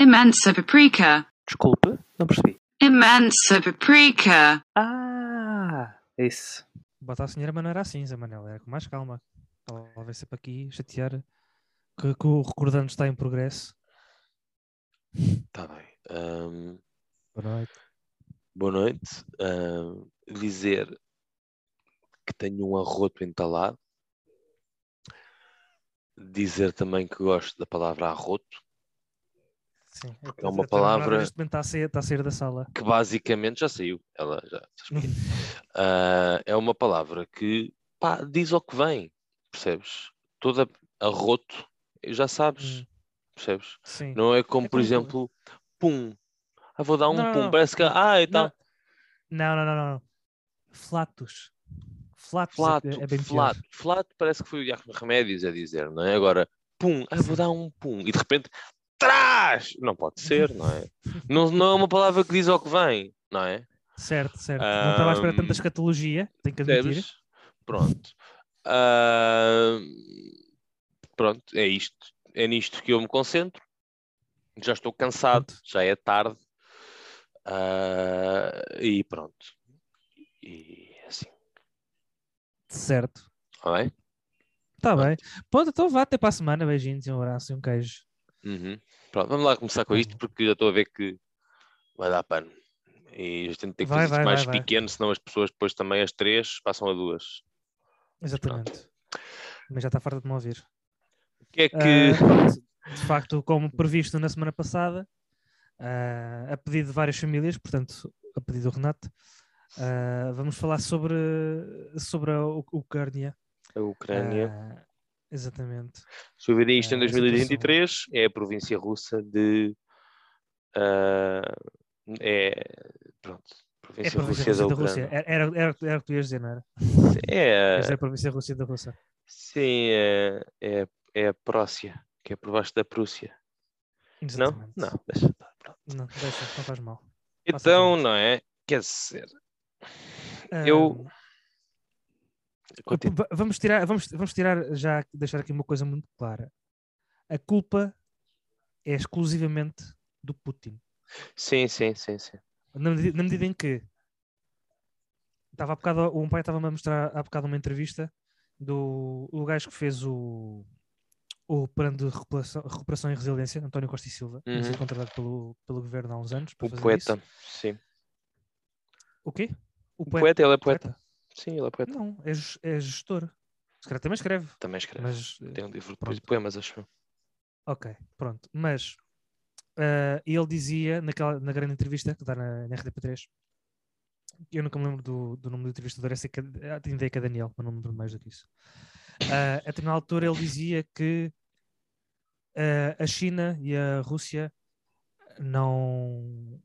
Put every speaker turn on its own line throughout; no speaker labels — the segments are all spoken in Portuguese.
Imensa paprika.
Desculpe, não percebi.
Imensa paprika.
Ah, isso.
Bota a senhora, mas não era assim, Zé Manel. Era com mais calma. Ela vai sempre aqui chatear que, que o recordando está em progresso.
Tá bem. Ahm,
Boa noite.
boa noite. Ahm, dizer que tenho um arroto entalado. Dizer também que gosto da palavra arroto,
Sim,
é uma palavra-
Neste momento está a, sair, está a sair da sala.
que basicamente já saiu. Ela já. Ah, é uma palavra que pá, diz ao que vem, percebes? Toda arroto, já sabes,
Hum,
percebes?
Sim.
Não é como,
É
por
como-
exemplo, pum. Ah, vou dar um
Não,
pum.
não.
Parece que. Ah, e tal.
Não, não, não, não. não. Flatus. Flatus é-
Flato,
é, bem
flato, flato parece que foi o Iaco Remédios a dizer, não é? Agora, pum, ah, vou dar um pum, e de repente, trás! Não pode ser, não é? Não, não é uma palavra que diz ao que vem, não é?
Certo, certo. Não estava à espera tanta escatologia, tenho que admitir.
Percebes? Pronto. Ah, pronto, é isto. É nisto que eu me concentro. Já estou cansado,
Pronto.
já é tarde. Ah, e pronto. E assim,
Certo.
está bem?
Está bem. Pronto, então vá até para a semana. Beijinhos, e um abraço e um queijo.
Uhum. Pronto, vamos lá começar com isto porque já estou a ver que vai dar pano. E a gente tem que
Vai,
fazer isto
vai,
mais
vai,
pequeno, senão as pessoas depois também às três passam a duas.
Exatamente. Mas já está farta de me ouvir.
O que é que.
Pronto, de facto, como previsto na semana passada, ah, a pedido de várias famílias, portanto, a pedido do Renato, ah, vamos falar sobre, sobre a U- Ucrânia.
a Ucrânia.
Ah, exatamente.
Se eu ver isto em
ah, a
2023, é a província russa de. ah, é. Pronto.
É a
Província,
província
Rússia da
Rússia da Rússia.
Ucrânia.
Era, era, era, era o que tu ias dizer, não era?
É,
Esta é a província Rússia da Rússia.
sim, é, é, é a Prócia, que é por baixo da Prússia. Não?
Exatamente.
Não, deixa estar. Pronto.
Não, deixa, não faz mal.
Então, não é? Quer dizer, Eu-
Ah,
continua.
Vamos tirar, vamos, vamos tirar já, deixar aqui uma coisa muito clara. A culpa é exclusivamente do Putin.
sim, sim, sim, sim.
Na medida, na medida em que estava há bocado, um pai estava-me a mostrar há bocado uma entrevista do o gajo que fez o, o plano de recuperação, recuperação e resiliência, António Costa e Silva, que foi
Uhum.
contratado pelo, pelo governo há uns anos para
O
fazer
poeta,
isso.
sim.
O quê?
O poeta, ele é poeta. Sim, ele é poeta.
Não, é, é gestor. Se calhar também escreve,
Também escreve.
mas
Tem um livro de
pronto.
poemas, acho.
Ok, pronto. Mas ah, ele dizia naquela, na grande entrevista que dá na, na RDP3, eu nunca me lembro do, do nome do entrevistador, é sei que, ah, tenho ideia que é Daniel, mas não me lembro mais do que isso. Ah, a determinada altura ele dizia que ah, a China e a Rússia não,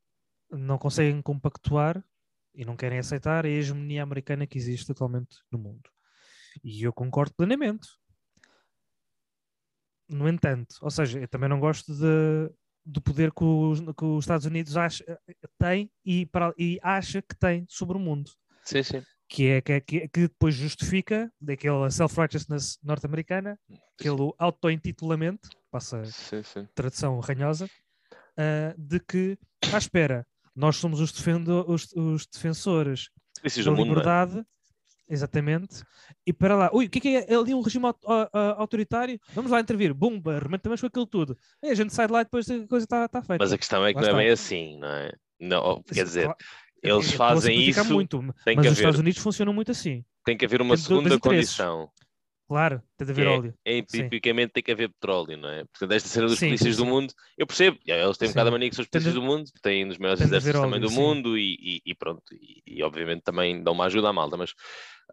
não conseguem compactuar e não querem aceitar a hegemonia americana que existe atualmente no mundo. E eu concordo plenamente. No entanto, ou seja, eu também não gosto de, do poder que os, que os Estados Unidos acha, tem e, para, e acha que tem sobre o mundo,
Sim, sim.
que é que, é- que, depois justifica daquela self-righteousness norte-americana, aquele auto-intitulamento, passa
Sim, sim.
tradução ranhosa, ah, de que, à espera, nós somos os, defendo, os, os defensores da
do mundo, não é?
liberdade, exatamente, e para lá, ui, o que é que é ali um regime autoritário? Vamos lá intervir, bumba, arrebentamos com aquilo tudo. E a gente sai de lá e depois a coisa está tá feita.
Mas a questão é que
Lá
não é
está.
bem assim, não é? Não, quer
Sim,
dizer, eles
a
fazem isso,
muito, mas os Estados Unidos funcionam muito assim.
tem que haver uma segunda condição,
Claro, tem de haver
é,
óleo.
é empiricamente tem que haver petróleo, não é? Portanto, esta cena dos
Sim,
polícias
sim,
do mundo, eu percebo, eles têm um bocado a mania que são os polícias do mundo, têm um dos maiores exércitos também
óleo,
do mundo e, e- pronto, e, e obviamente também dão uma ajuda à malta, mas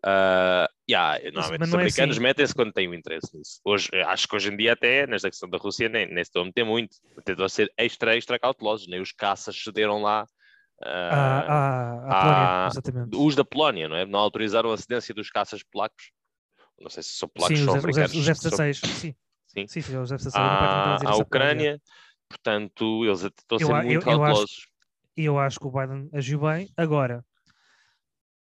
ah, yeah, normalmente
mas
os
é
americanos
assim.
metem-se quando têm o interesse nisso. Hoje, acho que hoje em dia até, nesta questão da Rússia, nem, nem se estão a meter muito, tentam ser extra, extra cautelosos, nem os caças cederam lá
À, à, à
há-
Polónia, exatamente.
os da Polónia, não é? Não autorizaram a cedência dos caças polacos. Não sei se são polacos
Sim,
ou americanos.
Os
são-
F-16. Sim,
sim.
sim, sim, os F-16. O meu pai também estava a
À, à. Ucrânia, portanto, eles estão a
Eu
ser
eu-
muito
eu
cautelosos.
E eu acho que o Biden agiu bem. Agora,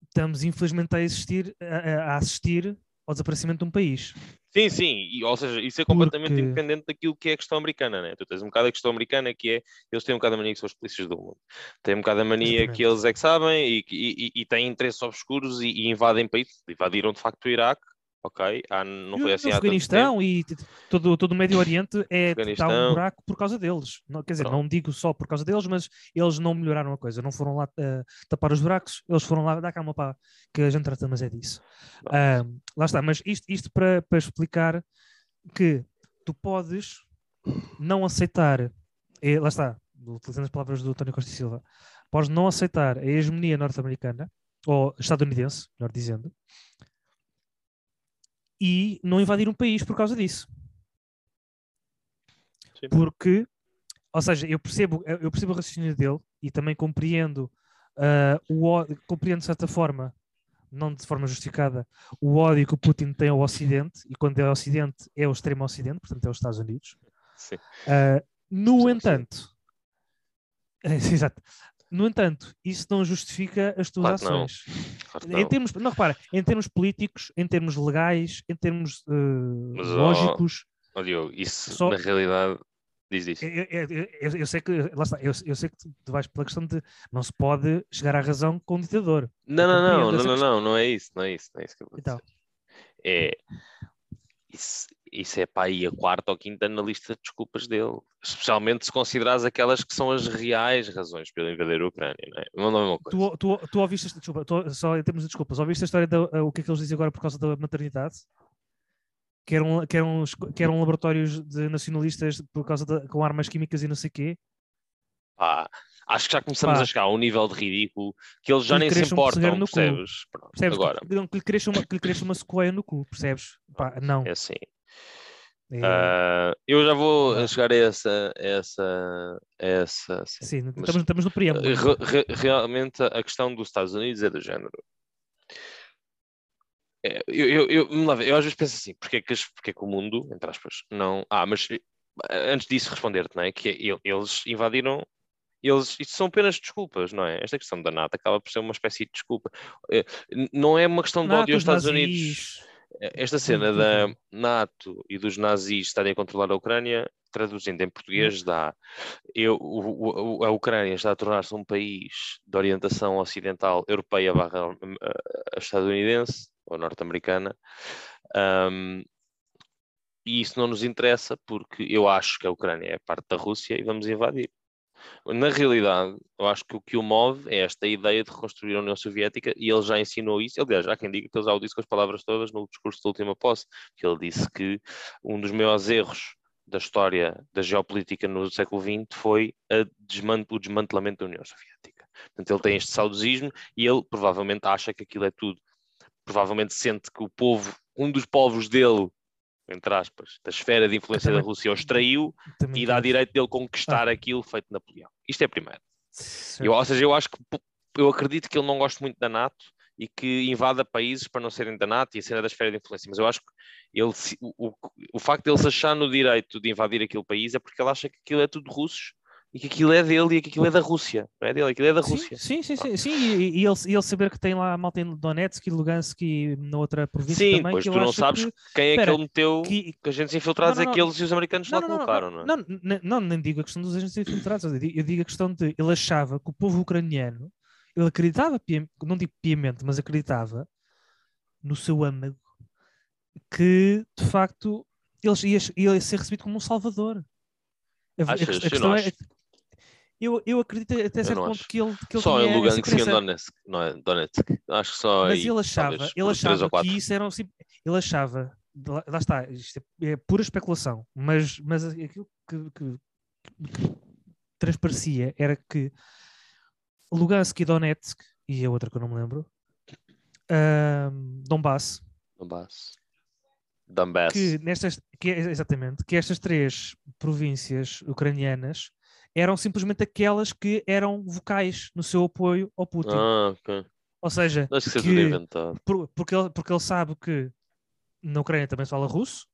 estamos infelizmente a, existir, a, a- assistir ao desaparecimento de um país.
Sim, sim, e, ou seja, isso é completamente
Porque-
independente daquilo que é a questão americana, né? Tu tens um bocado a questão americana que é, eles têm um bocado a mania que são os polícias do mundo. Têm um bocado a mania
Exatamente.
que eles é que sabem e, e, e- e têm interesses obscuros e, e invadem países. Invadiram de facto o Iraque, ok? Há, não
E
foi
o
assim tempo.
Afeganistão e todo, todo o Médio Oriente é está um buraco por causa deles. Não, quer dizer,
Pronto.
não digo só por causa deles, mas eles não melhoraram a coisa. Não foram lá eh, tapar os buracos, eles foram lá dar calma para que a gente trata, mas é disso. Ah, lá está, mas isto, isto para, para explicar que tu podes não aceitar, eh, lá está, utilizando as palavras do António Costa e Silva, podes não aceitar a hegemonia norte-americana, ou estadunidense, melhor dizendo, e não invadir um país por causa disso.
Sim.
Porque, ou seja, eu percebo, eu percebo o raciocínio dele e também compreendo ah, o ódio, compreendo de certa forma, não de forma justificada, o ódio que o Putin tem ao Ocidente, e quando é o Ocidente é o extremo Ocidente, portanto é os Estados Unidos.
Sim.
Ah, no
Sim,
entanto, exato. No entanto, isso não justifica as tuas
Claro que não.
ações.
Claro
Em
não.
termos, não, repara, em termos políticos, em termos legais, em termos eh,
Mas,
lógicos,
Ó, Diogo, isso
Só-
na realidade diz isso.
eu, eu- eu- eu- sei que, lá está, eu, eu sei que tu, tu vais pela questão de não se pode chegar à razão com um ditador.
Não, não, não, não, não, não, não é isso, não é isso, não é isso que eu vou
Então.
dizer. É isso, isso é para aí a quarta ou quinta na lista de desculpas dele, especialmente se considerares aquelas que são as reais razões pelo invadir a Ucrânia, não é? Não é uma coisa.
Tu, tu, tu ouviste, desculpa, tu- só em termos de desculpas, ouviste a história da o que é que eles dizem agora por causa da maternidade? Que eram, que eram, que eram laboratórios de nacionalistas por causa de, com armas químicas e não sei o quê.
Pá, acho que já começamos
Pá.
a chegar a um nível de ridículo que eles já
Que
nem se importam, percebes? Pronto,
Percebes?
agora,
Que, que, lhe cresça uma, que lhe cresça uma sequoia no cu, percebes? Pá, não.
é assim.
É-
Ah, eu já vou chegar a essa, a essa, a essa sim.
sim,
mas-
estamos, estamos no preâmbulo.
Re- re- realmente a questão dos Estados Unidos é do género. É, eu, eu, eu, lá eu às vezes penso assim, porque é que, porque é que o mundo, entre aspas, não. Ah, mas eh, antes disso responder-te, não é? Que é, ele- eles invadiram. Eles, isto são apenas desculpas, não é? Esta questão da NATO acaba por ser uma espécie de desculpa. Eh, Não é uma questão de
NATO,
ódio aos
os
Estados
nazis,
Unidos. Esta cena da. NATO e dos nazis estarem a controlar a Ucrânia, traduzindo em português, dá. Eu, o- o- a Ucrânia está a tornar-se um país de orientação ocidental, europeia barra hum, eh, estadunidense ou norte-americana. Ahm, e isso não nos interessa porque eu acho que a Ucrânia é parte da Rússia e vamos invadir. Na realidade, eu acho que o que o move é esta ideia de reconstruir a União Soviética e ele já ensinou isso. Aliás, há quem diga que ele já o disse com as palavras todas no discurso da última posse, que ele disse que um dos maiores erros da história da geopolítica no século XX foi o desmantelamento da União Soviética. Portanto, ele tem este saudosismo e ele provavelmente acha que aquilo é tudo. Provavelmente sente que o povo, um dos povos dele, entre aspas, da esfera de influência da
também-
Rússia, o extraiu e dá direito dele conquistar aquilo feito Napoleão. Isto é primeiro. Eu, ou seja, eu acho que eu acredito que ele não gosta muito da NATO e que invada países para não serem da NATO e a cena da esfera de influência, mas eu acho que ele, o, o, o facto de ele se achar no direito de invadir aquele país é porque ele acha que aquilo é tudo russos e que aquilo é dele e que aquilo é da Rússia, não é dele, aquilo é da
Sim,
Rússia.
Sim, sim, sim, sim. E, ele, ele saber que tem lá a malta em Donetsk e Lugansk e na outra província
Sim,
também.
pois
que
tu não sabes
que-
quem é que ele meteu
que-
agentes infiltrados
Não, não, não.
aqueles e os americanos lá colocaram, não é?
Não, não, não, nem digo a questão dos agentes infiltrados, eu digo, a questão de ele achava que o povo ucraniano, ele acreditava, não digo piamente, mas acreditava no seu âmago que de facto ele ia, ser recebido como um salvador. A, a- a
Achas? Eu
questão
não
é. Eu, eu acredito até certo ponto
acho.
que ele, que ele
Só em Lugansk e em. Donetsk, não é? Donetsk. Acho que só
Mas
aí,
ele achava,
talvez,
ele achava que isso era um sim- ele achava, lá, está, isto é, é pura especulação, mas, mas aquilo que, que- que transparecia era que Lugansk e Donetsk, e a outra que eu não me lembro, ahm, Donbass,
Donbass. Donbass.
que nestas, que, é- exatamente, que estas três províncias ucranianas eram simplesmente aquelas que eram vocais no seu apoio ao Putin.
Ah, ok.
Ou seja,
Acho que
que- por- porque, ele, porque ele sabe que na Ucrânia também se fala russo,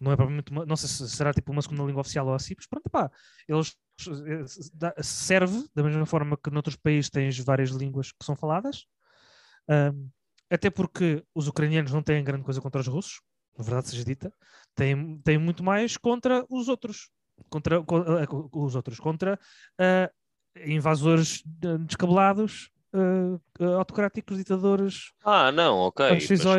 não é provavelmente uma- não sei se será tipo uma segunda língua oficial ou assim, mas pronto, pá, eles eh, serve da mesma forma que noutros países tens várias línguas que são faladas. Ahm, até porque os ucranianos não têm grande coisa contra os russos, na verdade seja dita, têm, têm muito mais contra os outros, contra co- eh, os outros, contra ah, invasores descabelados, ah, autocráticos, ditadores.
Ah, não, ok.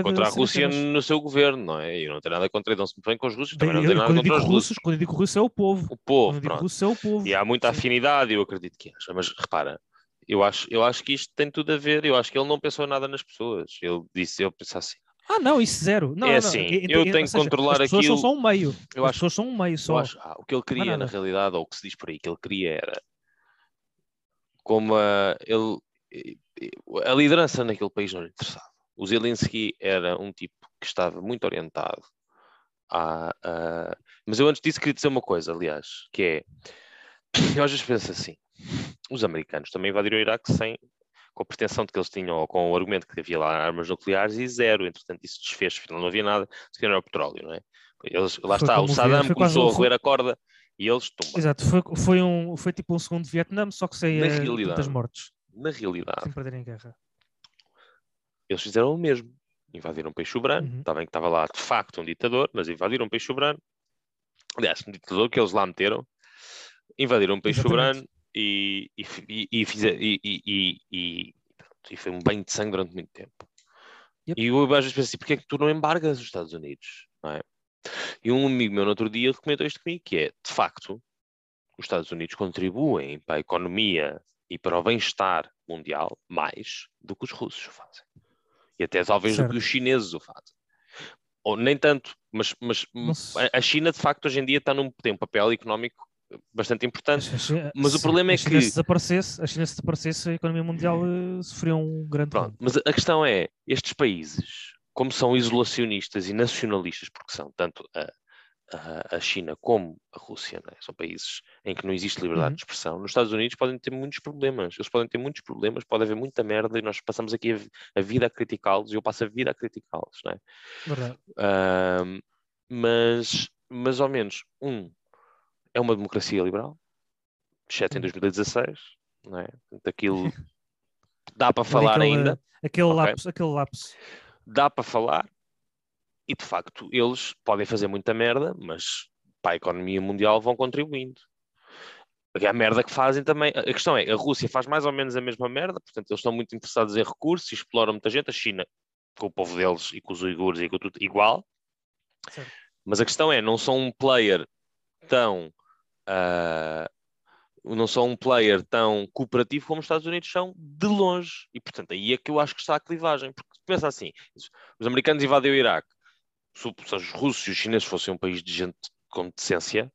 Contra a
assim,
Rússia no seu governo, não é? E eu não tenho nada contra, não se me bem com os russos, também não tenho nada
quando, eu
contra
digo
os russos.
quando eu digo russo é o povo.
O
Quando
povo, pronto.
russo é o povo.
E há muita
Sim.
afinidade, eu acredito que haja. Mas repara, eu acho, eu acho que isto tem tudo a ver. Eu acho que ele não pensou nada nas pessoas. Ele disse, eu pensava assim.
Ah, não, isso zero. Não,
É
não,
assim,
e-
eu tenho que controlar
As pessoas
aquilo-
são só um meio.
Eu
as
acho-
pessoas são um meio só.
acho, ah, o que ele queria, na realidade, ou o que se diz por aí, que ele queria era como a, ele, eh, eh, a liderança naquele país não lhe interessava. O Zelensky era um tipo que estava muito orientado a, a- Mas eu antes disso queria dizer uma coisa, aliás, que é. Eu às vezes penso assim: os americanos também invadiram o Iraque sem. Com a pretensão de que eles tinham, ou com o argumento que havia lá armas nucleares, e zero. Entretanto, isso desfez, afinal não havia nada, se calhar era o petróleo, não é? Eles, lá
Foi
está, o Saddam
foi
começou
um-
a roer a corda e eles tombam.
Exato, foi, foi, um, foi tipo um segundo Vietnã, só que sem eh, tantas mortes,
Na realidade,
sem perderem guerra.
eles fizeram o mesmo. Invadiram um país soberano,
Uhum.
está bem que estava lá de facto um ditador, mas invadiram um país soberano. Aliás, um ditador que eles lá meteram. Invadiram um país
Exatamente.
soberano e, e, e, fizer- e, e, e, foi um banho de sangue durante muito tempo.
Yep.
E eu às vezes penso assim, porque é que tu não embargas os Estados Unidos? É? E um amigo meu no outro dia comentou isto comigo, que é, de facto, os Estados Unidos contribuem para a economia e para o bem-estar mundial mais do que os russos o fazem. E até talvez do
Certo.
que os chineses o fazem. Ou nem tanto, mas, mas a China, de facto, hoje em dia está num, tem um papel económico bastante importante.
A China-
mas o
se-
problema é
China
que-
Se desaparecesse, a China se desaparecesse, a economia mundial eh, sofria um grande
Pronto, mas a questão é, estes países, como são isolacionistas e nacionalistas, porque são tanto a, a, a China como a Rússia, é? são países em que não existe liberdade
Uhum.
de expressão, nos Estados Unidos podem ter muitos problemas, eles podem ter muitos problemas, pode haver muita merda e nós passamos aqui a, a vida a criticá-los e eu passo a vida a criticá-los, não é?
Verdade.
Ahm, mas, mas ao menos, um, é uma democracia liberal, exceto em
Hum.
2016, não é? Portanto, aquilo dá para falar
aquele,
ainda,
Aquele
Ok.
lapso, aquele lapso.
dá para falar e de facto eles podem fazer muita merda, mas para a economia mundial vão contribuindo. A merda que fazem também. A questão é, a Rússia faz mais ou menos a mesma merda, portanto, eles estão muito interessados em recursos e exploram muita gente. A China, com o povo deles e com os uigures e com tudo, igual.
Certo.
Mas a questão é, não são um player tão. Ah, não são um player tão cooperativo como os Estados Unidos são de longe. E, portanto, aí é que eu acho que está a clivagem. Porque pensa assim: os americanos invadem o Iraque. Se, os russos e os chineses fossem um país de gente com decência,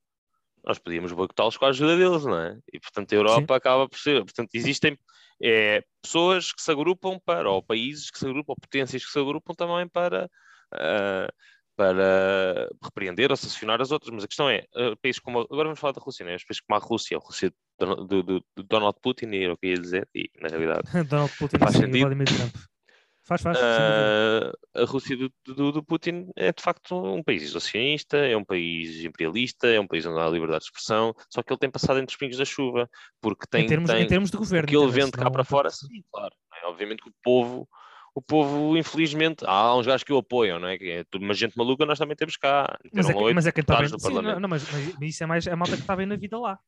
nós podíamos boicotá-los com a ajuda deles, não é? E, portanto, a Europa acaba por ser. Portanto, existem é, pessoas que se agrupam para, ou países que se agrupam, ou potências que se agrupam também para. ah, para repreender ou sancionar as outras, mas a questão é, ah, países como, agora vamos falar da Rússia, né? os países como a Rússia, a Rússia do, do- do- do Donald Putin, era o que ia dizer, e na realidade
Donald Putin
Faz
e
sentido.
Vladimir Trump. Faz, faz.
Ah, a Rússia do, do- Putin é de facto um país isolacionista, é um país imperialista, é um país onde há liberdade de expressão, só que ele tem passado entre os pingos da chuva, porque tem,
em, termos,
tem
em termos de governo.
que ele vende cá para fora, sim, claro. é? Obviamente que o povo, o povo, infelizmente, há uns gajos que o apoiam, não é? Que é tudo uma gente maluca, nós também temos cá.
Mas é, que- mas é quem está bem. Sim, não, mas, mas- mas isso é mais a malta que está bem na vida lá.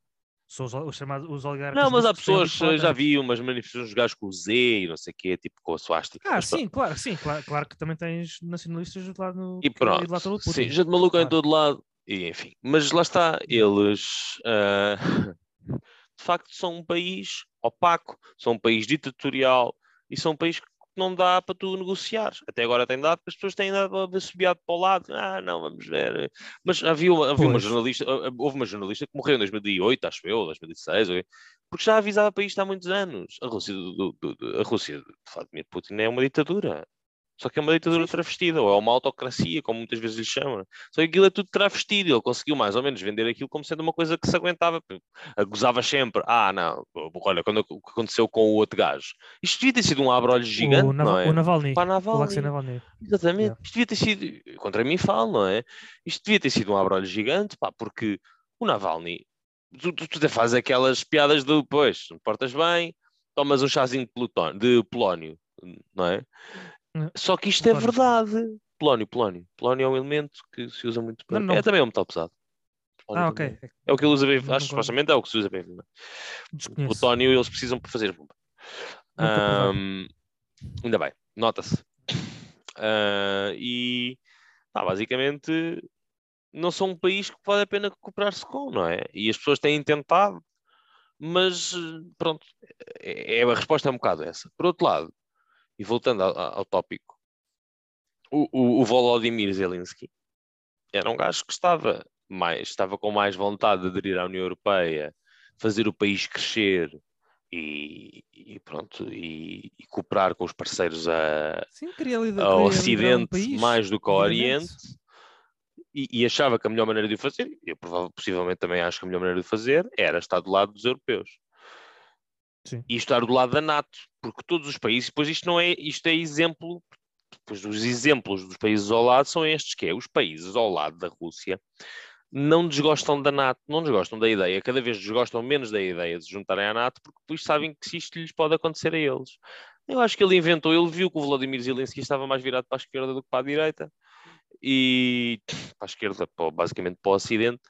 São os, os chamados os oligarcas.
Não, mas há pessoas, já
fora.
vi umas manifestações de gajos com o Z e não sei o quê, tipo com a suástica.
Ah,
Mas
sim, claro, sim, claro, claro que também tens nacionalistas do lado no.
E
do lado
pronto,
do Putin.
sim, gente maluca em
Claro.
todo lado, e enfim. Mas lá está, eles ah, de facto são um país opaco, são um país ditatorial e são um país que não dá para tu negociar. Até agora tem dado, porque as pessoas têm dado assobiado para o lado. Ah, não, vamos ver. Mas havia, uma- havia uma jornalista, ah, ah, houve uma jornalista que morreu em 2008, acho eu, 2016, ou- porque já avisava para isto há muitos anos. A Rússia, do- do- do- a Rússia de Vladimir Putin é uma ditadura. Só que é uma ditadura travestida, ou é uma autocracia, como muitas vezes lhe chamam. Só que aquilo é tudo travestido. Ele conseguiu mais ou menos vender aquilo como sendo uma coisa que se aguentava. Gozava sempre. Ah, não, olha, quando o que aconteceu com o outro gajo. Isto devia ter sido um abre-olhos gigante,
o, Nav
não é?
o Navalny.
Para
O Alexei
Navalny.
Navalny.
Exatamente.
Yeah.
Isto devia ter sido, contra mim falo, não é? Isto devia ter sido um abre-olhos gigante, pá, porque o Navalny, tu, tu, tu fazes aquelas piadas do, pois, não portas bem, tomas um chazinho de, plutón- de polónio, não é? Só que isto é verdade. Polónio, polónio. Polónio é um elemento que se usa muito para.
Não, não.
É também um metal pesado. Polónio
Ah, ok.
também. É o que ele usa bem. Acho que supostamente é o que se usa bem. O
Desconheço.
plutónio eles precisam para fazer bomba. Ahm, ainda bem, nota-se. Ah, e basicamente não são um país que vale a pena cooperar-se com, não é? E as pessoas têm tentado, mas pronto, é, é- a resposta é um bocado essa. Por outro lado, e voltando ao, ao tópico, o, o, o Volodymyr Zelensky era um gajo que estava mais, estava com mais vontade de aderir à União Europeia, fazer o país crescer e, e pronto, e, e cooperar com os parceiros a,
Sim, queria lidar
ao Ocidente
país,
mais do que ao. Oriente e, e achava que a melhor maneira de o fazer, e eu prova- possivelmente também acho que a melhor maneira de o fazer era estar do lado dos europeus
Sim.
e estar do lado da NATO, porque todos os países, depois isto não é, isto é exemplo, depois os exemplos dos países ao lado são estes, que é os países ao lado da Rússia não desgostam da NATO, não desgostam da ideia, cada vez desgostam menos da ideia de se juntarem à NATO, porque depois sabem que se isto lhes pode acontecer a eles. Eu acho que ele inventou, ele viu que o Vladimir Zelensky estava mais virado para a esquerda do que para a direita, e para a esquerda, basicamente para o Ocidente,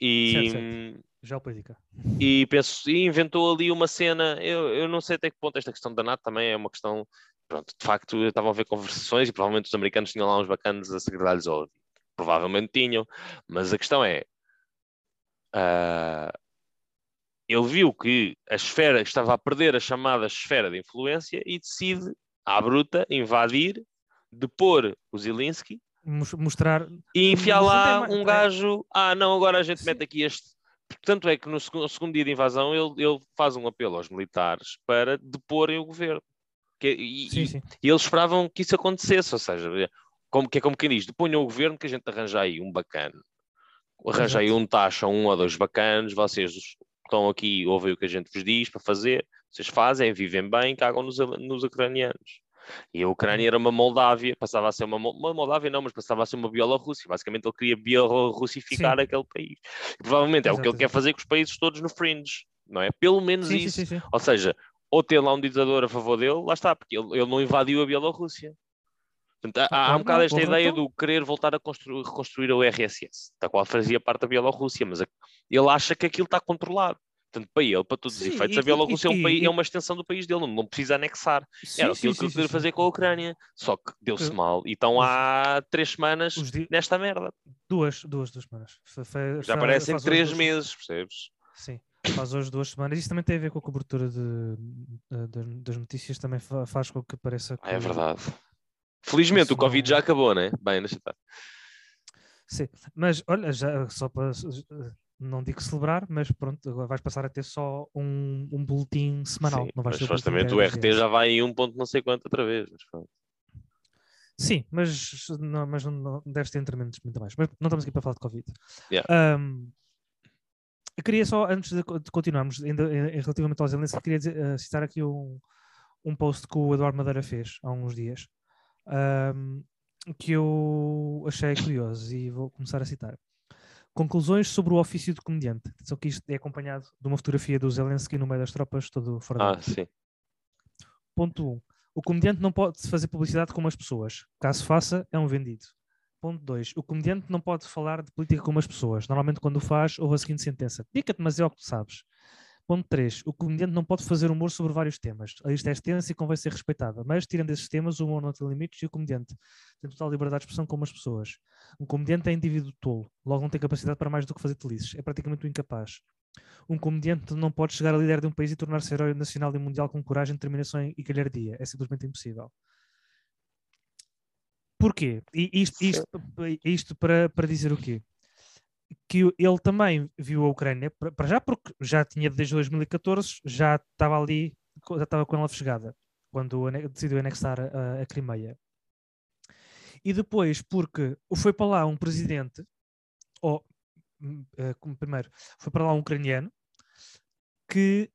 e,
Certo, certo. Geopolítica.
e, penso, e inventou ali uma cena. Eu, eu não sei até que ponto esta questão da NATO também é uma questão. Pronto, de facto, eu estava a ver conversações e provavelmente os americanos tinham lá uns bacanas a segredar-lhes ao ouvido. Provavelmente tinham, mas a questão é. ah, ele viu que a esfera estava a perder a chamada esfera de influência e decide, à bruta, invadir, depor o
Mos- Mostrar.
e enfiar lá um
é-
gajo. Ah, não, agora a gente
Sim.
mete aqui este. Tanto é que no segundo, segundo dia de invasão ele, ele faz um apelo aos militares para deporem o governo. Que, e,
Sim, sim.
e eles esperavam que isso acontecesse, ou seja, como, que é como quem diz: deponham o governo que a gente arranja aí um bacana. Arranja aí um taxa, um ou dois bacanos, vocês estão aqui, ouvem o que a gente vos diz para fazer, vocês fazem, vivem bem, cagam nos, nos ucranianos. E a Ucrânia era uma Moldávia, passava a ser uma, uma Moldávia, não, mas passava a ser uma Bielorrússia. Basicamente, ele queria bielorrussificar aquele país. E provavelmente é o que ele
Exato,
quer
exato.
fazer com os países todos no fringe, não é? Pelo menos
Sim,
isso.
sim, sim.
Ou seja, ou ter lá um ditador a favor dele, lá está, porque ele, ele não invadiu a Bielorrússia. Portanto, há, há um bocado esta ideia do querer voltar a construir, reconstruir o RSS, da qual fazia parte da Bielorrússia, mas ele acha que aquilo está controlado. Portanto, para ele, para todos os
Sim,
efeitos,
e-
a Bielorrússia é, um país-
e-
é uma extensão do país dele, não, precisa anexar.
Sim,
Era
sim,
aquilo que
sim,
ele queria
sim,
fazer com a Ucrânia, só que deu-se
Eu-
mal. E estão
os-
há três semanas nesta merda.
Duas, duas, duas semanas. Foi-
Já parecem três
duas-
meses, percebes?
Sim, faz hoje duas semanas. Isso também tem a ver com a cobertura de, de- das- notícias, também fa- faz com que pareça que.
Ah, é verdade. Felizmente
Isso
o Covid
não-
já acabou, né? Bem, deixa estar.
Sim, mas olha, já só para. Não digo celebrar, mas pronto, agora vais passar a ter só um, um boletim semanal.
Sim,
não vais
mas supostamente o RT já vai em um ponto não sei quanto outra vez. Mas.
Sim, mas não, mas não, deves ter incrementos muito mais. Mas não estamos aqui para falar de Covid.
Yeah.
Ahm, eu queria só, antes de, de continuarmos, ainda em- em relativamente aos Zelensky, queria dizer- eh, citar aqui um, um post que o Eduardo Madeira fez há uns dias, ahm, que eu achei curioso e vou começar a citar. Conclusões sobre o ofício de comediante. Só que isto é acompanhado de uma fotografia do Zelensky no meio das tropas, todo fora
Ah, sim.
Ponto 1. Um, o comediante não pode fazer publicidade com as pessoas. Caso faça, é um vendido. Ponto 2. O comediante não pode falar de política com as pessoas. Normalmente, quando o faz, houve a seguinte sentença: Dica-te, mas é o que tu sabes. Ponto 3. O comediante não pode fazer humor sobre vários temas. A lista é extensa e convém ser respeitada. Mas, tirando esses temas, o humor não tem limites e o comediante tem total liberdade de expressão como as pessoas. Um comediante é indivíduo tolo. Logo, não tem capacidade para mais do que fazer telices. É praticamente um incapaz. Um comediante não pode chegar a líder de um país e tornar-se herói nacional e mundial com coragem, determinação e galhardia. É simplesmente impossível. Porquê? E isto, isto, isto para, para dizer o quê? Que ele também viu a Ucrânia, para já porque já tinha desde 2014, já estava ali, já estava com ela fechada, quando decidiu anexar a, a Crimeia. E depois porque foi para lá um presidente, ou hum, eh, como primeiro, foi para lá um ucraniano, que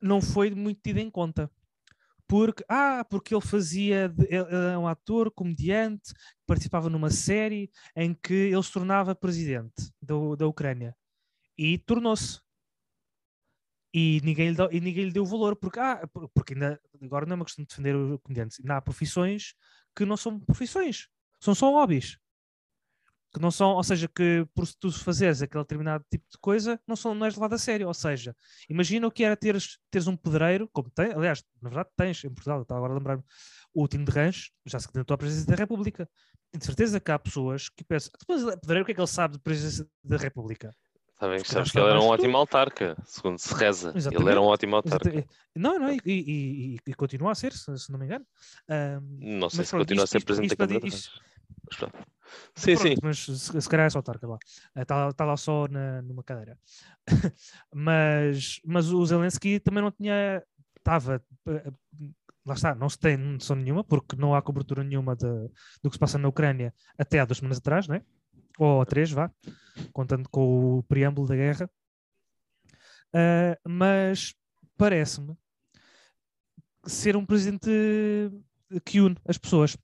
não foi muito tido em conta. Porque, ah, porque ele fazia, ele é um ator, comediante, participava numa série em que ele se tornava presidente da, da Ucrânia. E tornou-se. e ninguém lhe, dá- e ninguém lhe deu valor, porque, ah, por- porque ainda, agora não é uma questão de defender o comediante, ainda há profissões que não são profissões, são só hobbies. Que não são, ou seja, que por se tu fazeres aquele determinado tipo de coisa, não, são, não és levado a sério. Ou seja, imagina o que era teres, teres um pedreiro, como tem, aliás, na verdade tens em Portugal, estava agora a lembrar-me, o Tino de Rancho, já se candidatou à presidência da República. Tenho certeza que há pessoas que pensam, depois pedreiro, o que é que ele sabe de presidência da República?
Sabem, sabes que ele era um ótimo autarca, segundo se reza. Ele
Exatamente.
era um ótimo autarca.
Não, não, e, e- e- e continua a ser, se, não me engano. Ahm,
Não sei se continua a ser presidente da Câmara Mas pronto. Sim, sim.
Mas se, se calhar é só autarca lá. Está tá lá só na- numa cadeira. mas, mas o Zelensky também não tinha. Estava. eh, Lá está, não se tem noção nenhuma, porque não há cobertura nenhuma de- do que se passa na Ucrânia até há duas semanas atrás, não é? Ou há três, vá, contando com o preâmbulo da guerra. Ah, mas parece-me ser um presidente que une as pessoas.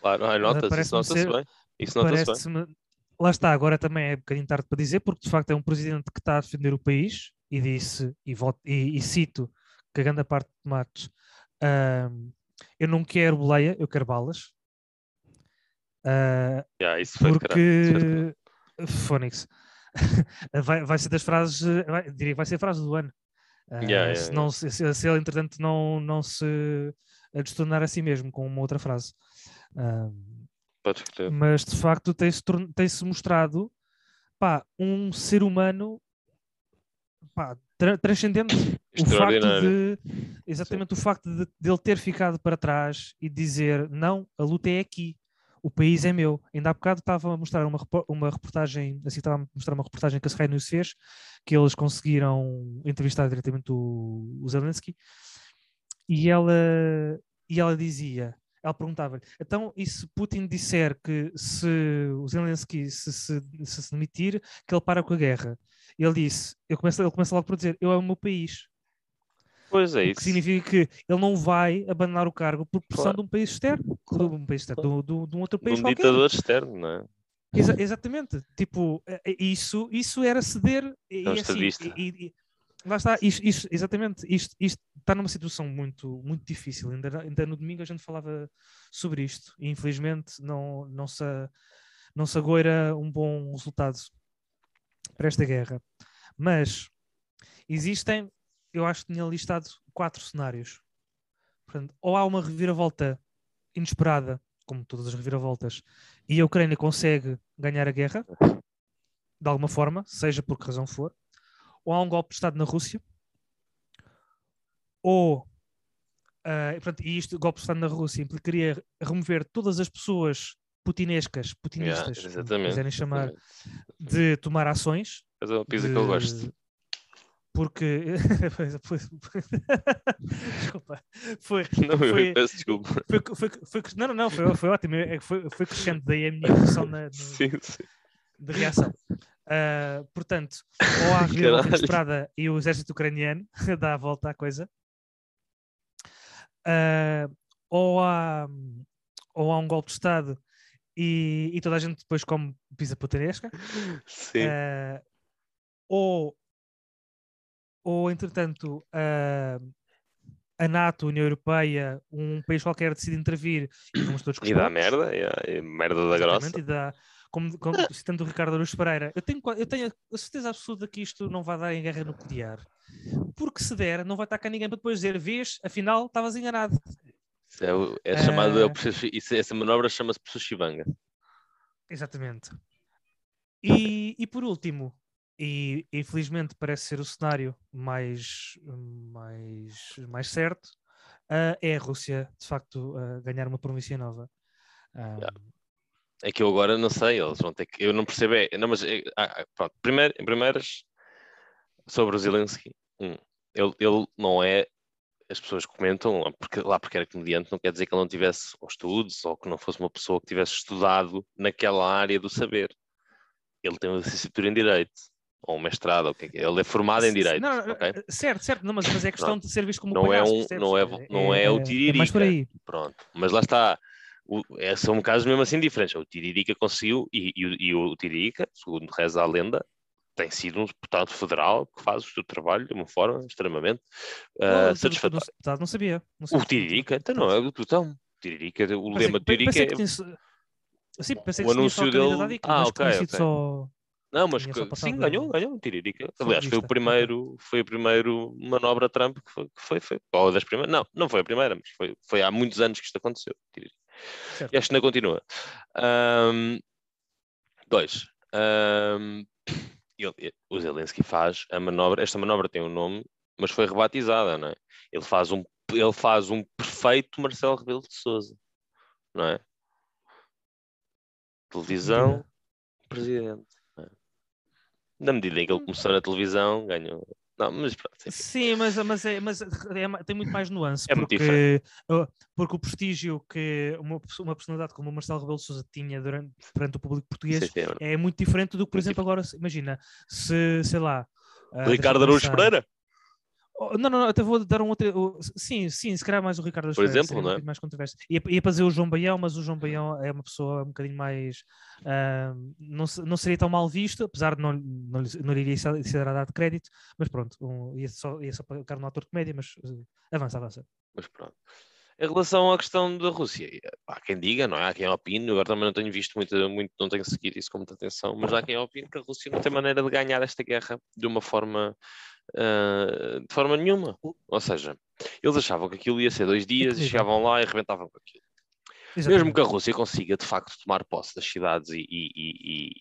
Claro, ai, nota-se, nota-se
ser-
bem. Isso nota-se bem.
Lá está, agora também é um bocadinho tarde para dizer, porque de facto é um presidente que está a defender o país e disse, e, volto, e, e cito, que a grande parte de tomates, ahm, eu não quero boleia, eu quero balas. Ah,
Yeah, isso foi
porque Phonics vai, vai ser das frases, vai, diria que vai ser a frase do ano. Ah,
Yeah, yeah,
se, não, se, se- ele, entretanto, não, não se destornar a si mesmo com uma outra frase.
Crer.
Mas de facto tem-se torn- tem-se mostrado pá, um ser humano pá, tra- transcendente. O facto de exatamente o facto de, de ele ter ficado para trás e dizer não, a luta é aqui, o país é meu. Ainda há bocado estava a mostrar uma, uma reportagem, assim estava a mostrar uma reportagem que a Sky News fez, que eles conseguiram entrevistar diretamente o, o Zelensky, e ela, e ela dizia, ela perguntava-lhe, então e se Putin disser que se o Zelensky se se, se, se demitir, que ele para com a guerra? Ele disse, ele começa, ele começa logo por dizer, eu é o meu país.
Pois é
O
isso.
que significa que ele não vai abandonar o cargo por pressão
Claro.
de um país externo, de um país externo, do- de um outro
De
país
um
qualquer.
ditador externo, não é?
Exa- exatamente. Tipo, eh, eh, isso, isso era ceder. E,
É
e assim, e- e- lá está, isto, isto- exatamente. Isto, isto está numa situação muito, muito difícil. Ainda, ainda no domingo a gente falava sobre isto. E infelizmente não, não, se, não se agoira um bom resultado para esta guerra. Mas existem, eu acho que tinha listado quatro cenários. Portanto, ou há uma reviravolta inesperada, como todas as reviravoltas, e a Ucrânia consegue ganhar a guerra, de alguma forma, seja por que razão for, ou há um golpe de Estado na Rússia, ou, ah, e, portanto, e isto, golpe de Estado na Rússia, implicaria remover todas as pessoas putinescas, putinistas, como
exatamente,
quiserem chamar, de tomar ações.
Mas é uma pizza que eu gosto.
de- Porque. Desculpa. Foi,
Não, eu
foi-
peço desculpa.
foi, foi, foi, não, não, não, foi, foi ótimo. É foi, foi crescente daí a minha emoção na, no-
Sim, sim.
de reação. Ah, portanto, ou há a reviravolta
Caralho.
inesperada e o exército ucraniano dá a volta à coisa, Ah, ou, há, ou há um golpe de Estado e, e toda a gente depois come pizza putanesca,
Sim.
Ah, ou, ou entretanto a, a NATO, a União Europeia, um país qualquer decide intervir e vamos todos
E dá merda, e e merda da grossa.
E dá, como, como citando o Ricardo Aruz Pereira, eu tenho, eu tenho a certeza absoluta que isto não vai dar em guerra nuclear. Porque se der, não vai estar cá ninguém para depois dizer, vês, afinal estavas enganado.
Isso é, o- é chamado, é o
Ah.
processo- isso- essa manobra chama-se processo Shibanga.
Exatamente. E, e por último, e infelizmente parece ser o cenário mais, mais, mais certo, ah, é a Rússia, de facto, ah, ganhar uma província nova. Ah,
Yeah. É que eu agora não sei, eles vão ter que. Eu não percebo. É, não, mas é- ah, ah, pronto, primeiro, em primeiras, sobre o Zelensky, um, ele, ele não é. As pessoas comentam, porque, lá porque era comediante, não quer dizer que ele não tivesse estudos ou que não fosse uma pessoa que tivesse estudado naquela área do saber. Ele tem uma licenciatura em Direito, ou um mestrado, ou o que é que é. Ele é formado em Direito.
não, não,
ok?
Certo, certo, não, mas, mas é questão de ser visto como
Não é
palhaço,
um-
percebes?
não é- não é o
mais por
tiririca.
aí.
Pronto, mas lá está. O, é, são casos mesmo assim diferentes. O Tiririca conseguiu, e, e o- e o Tiririca, segundo reza a lenda, tem sido um deputado federal que faz o seu trabalho de uma forma extremamente
do-
satisfatória.
deputado, Não sabia. Não
O
sabia.
Tiririca, então não é o botão. Tiririca, o
Pensei
lema do Tiririca
pensei
é.
que tinha- Sim, pensei
o
que só
anúncio dele- Ah, ok,
sido
ok.
só-
Não, mas que- sim, ganhou, ganhou o Tiririca. Aliás, foi o primeiro, foi a primeiro manobra Trump que foi, que foi, foi ou das primeiras, não, não foi a primeira, mas foi, foi há muitos anos que isto aconteceu. Tiririca.
Certo.
E acho que ainda continua. Ahm, dois. Ahm, ele- o Zelensky faz a manobra, esta manobra tem um nome, mas foi rebatizada, não é? Ele faz um, ele faz um perfeito Marcelo Rebelo de Souza, não é? Televisão, presidente. não é? Na medida em que ele começou na televisão, ganhou. Não, mas pronto.
Sim, mas, mas, é, mas é ma- tem muito mais nuance.
É muito
porque, uh, porque o prestígio que uma, uma personalidade como o Marcelo Rebelo de Sousa tinha durante, perante o público português
Sim, sim, é
é muito diferente do que, por exemplo, agora, se- imagina, se, sei lá... uh,
Ricardo Araújo. Pereira?
Oh, Não, não, não, até vou dar um outro. Sim, sim, se calhar mais o Ricardo
Por exemplo, não é?
mais controverso. Ia, ia fazer o João Baião, mas o João Baião é uma pessoa um bocadinho mais. ah, não, não seria tão mal visto, apesar de não, não, lhe- não lhe iria ser dado crédito, mas pronto, um, ia, só, ia só para no ator de comédia, mas uh, avança, avança.
Mas pronto. Em relação à questão da Rússia, há quem diga, não é? Há quem opine, agora também não tenho visto muito, muito não tenho seguido isso com muita atenção, mas há quem opine que a Rússia não tem maneira de ganhar esta guerra de uma forma ah, de forma nenhuma. Ou seja, eles achavam que aquilo ia ser dois dias e chegavam lá e arrebentavam com aquilo. Mesmo
Exatamente.
que a Rússia consiga de facto tomar posse das cidades e, e,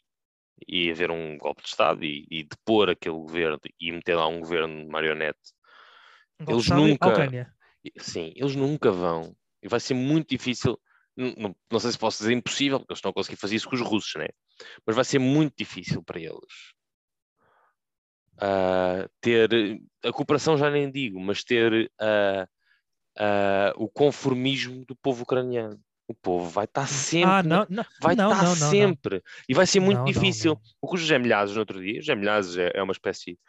e, e, haver um golpe de Estado e, e depor aquele governo e meter lá um governo marionete
Um
eles nunca- Sim, eles nunca vão. E vai ser muito difícil. Não, não- sei se posso dizer impossível, porque eles estão a conseguir fazer isso com os russos, né? Mas vai ser muito difícil para eles ah, ter a cooperação, já nem digo, mas ter ah, ah, o conformismo do povo ucraniano. O povo vai estar sempre.
Ah, não, não,
Vai
não,
estar sempre. E vai ser muito difícil. O que os Gemilhazes no outro dia, os Gemilhazes é, é uma espécie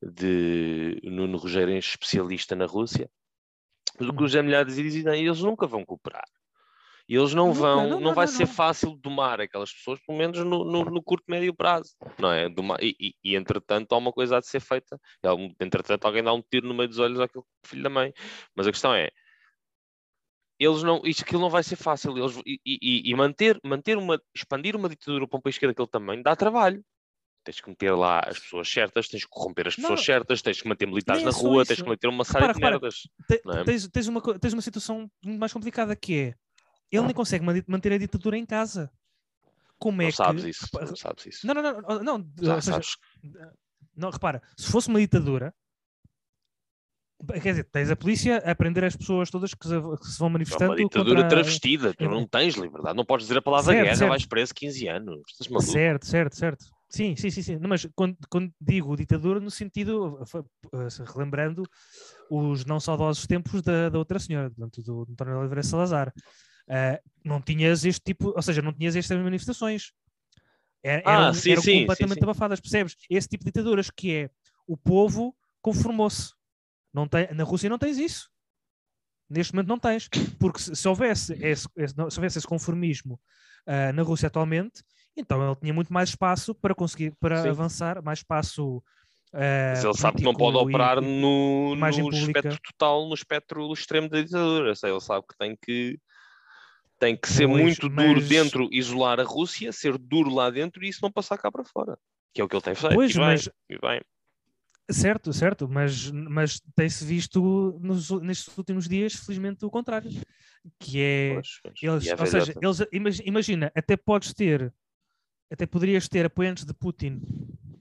de Nuno Rogério especialista na Rússia. Mas o que
Hum.
os Gemilhazes dizem, não, eles nunca vão cooperar. E eles não vão,
não,
não,
não,
vai
não,
ser fácil domar aquelas pessoas, pelo menos no, no, no curto médio prazo, não é? Domar- e, e, e, entretanto há uma coisa a de ser feita, e, algum- entretanto alguém dá um tiro no meio dos olhos àquele filho da mãe. Mas a questão é, eles não, isto aquilo não vai ser fácil, eles, e, e- e manter, manter uma, expandir uma ditadura para um país que é daquele tamanho dá trabalho. Tens que meter lá as pessoas certas, tens que corromper as pessoas
Não.
certas, tens que manter militares na
é
rua, tens
isso.
que manter uma série de merdas.
Te-
é?
tens, tens, uma, tens uma situação muito mais complicada que é ele nem consegue manter a ditadura em casa. Como é
Não
que.
sabes isso,
Repa-
não sabes isso.
Não, não, não, não, não, seja,
sabes.
não, repara, se fosse uma ditadura, quer dizer, tens a polícia a prender as pessoas todas que se, que vão
É uma
manifestando
ditadura
contra...
travestida, tu
é-
não tens liberdade, não podes dizer a palavra
Certo,
guerra,
certo.
vais preso 15 anos. Estás maluco?
Certo, certo, certo. Sim, sim, sim, sim. Não, mas quando, quando digo ditadura, no sentido, uh, uh, se- relembrando os não saudosos tempos da, da outra senhora, portanto, do António Oliveira Salazar. Uh, não tinhas este tipo, ou seja, não tinhas estas manifestações. Era,
Ah,
eram,
sim,
eram
sim,
completamente
sim.
abafadas, percebes? Esse tipo de ditaduras que é o povo conformou-se. Não tem, na Rússia não tens isso. Neste momento não tens. Porque se, se houvesse, esse, se houvesse esse conformismo ah, na Rússia atualmente, então ele tinha muito mais espaço para conseguir para
Sim.
avançar, mais espaço. ah,
Mas ele sabe que não pode operar
e-
no, no espectro total, no espectro extremo da ditadura. Ele sabe que tem que tem que ser muito duro
mas-
dentro, isolar a Rússia, ser duro lá dentro e isso não passar cá para fora. Que é o que ele tem feito.
Pois,
e bem,
mas-
e bem.
Certo, certo, mas, mas tem-se visto nos, nestes últimos dias, felizmente, o contrário. Que é.
Pois, pois.
Eles,
é
ou seja, eles, imagi- imagina, até podes ter, até poderias ter apoiantes de Putin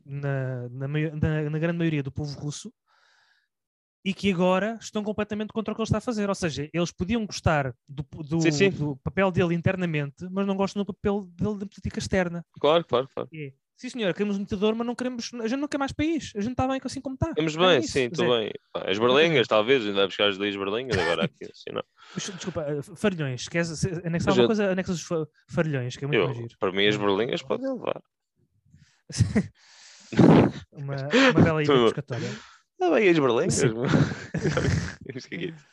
na, na, na- na grande maioria do povo russo e que agora estão completamente contra o que ele está a fazer. Ou seja, eles podiam gostar do, do,
Sim, sim.
do papel dele internamente, mas não gostam do papel dele na política externa.
Claro, claro, claro.
É, sim, senhor, queremos um ditador, mas não queremos, a gente não quer mais país. A gente está bem assim como está. É
bem,
isso.
sim, estou bem. As berlengas, talvez, ainda buscar as leis berlengas, agora aqui, assim, não.
Des- Desculpa, eh, farilhões, queres se- anexar alguma
eu-
coisa? Anexas os fa- farilhões, que é muito
Eu,
mais
para mim, as berlengas podem levar.
uma, uma bela ilha pescatória.
Ah, bem, as berlengas. Mas é isso?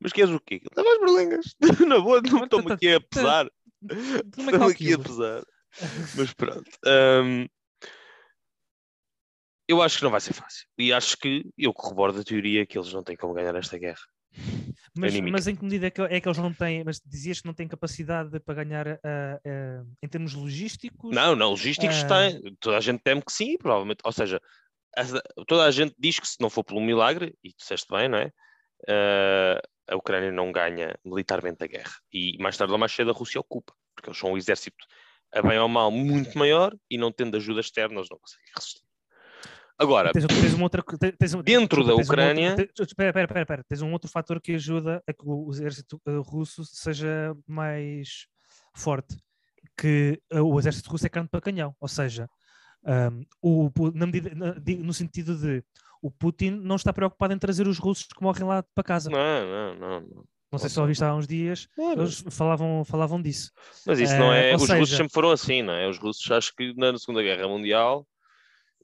Mas queres o quê? Leva as berlengas. Na boa, não
Tá-
estou-me
tá-
aqui a pesar.
É
Estou-me aqui a pesar. Mas pronto. Ahm, eu acho que não vai ser fácil. E acho que eu corroboro da teoria que eles não têm como ganhar esta guerra.
Mas, mas em que medida é que, é que eles não têm? Mas dizias que não têm capacidade para ganhar ah, ah, em termos logísticos?
Não, não, logísticos têm. Toda a gente teme que sim, provavelmente. Ou seja, toda a gente diz que se não for pelo milagre, e tu disseste bem, não é? Ah, a Ucrânia não ganha militarmente a guerra. E mais tarde ou mais cedo a Rússia ocupa, porque eles são um exército, a bem ou mal, muito maior e não tendo ajuda externa, eles não conseguem resistir. Agora,
Tens, tens uma outra, te- tens um-
Dentro da
tens um outro-
Ucrânia-
Espera, espera, espera. Tens um outro fator que ajuda a que o exército eh, russo seja mais forte, que eh, o exército russo é carne para canhão, ou seja, ahm, o, na medida, na- no sentido de o Putin não está preocupado em trazer os russos que morrem lá para casa.
não, não, não. não.
Não sei se só viste há uns dias, eles falavam, falavam disso.
Mas isso não
Eh,
é.
ou
Os russos
seja-
sempre foram assim, não é? Os russos, acho que na Segunda Guerra Mundial,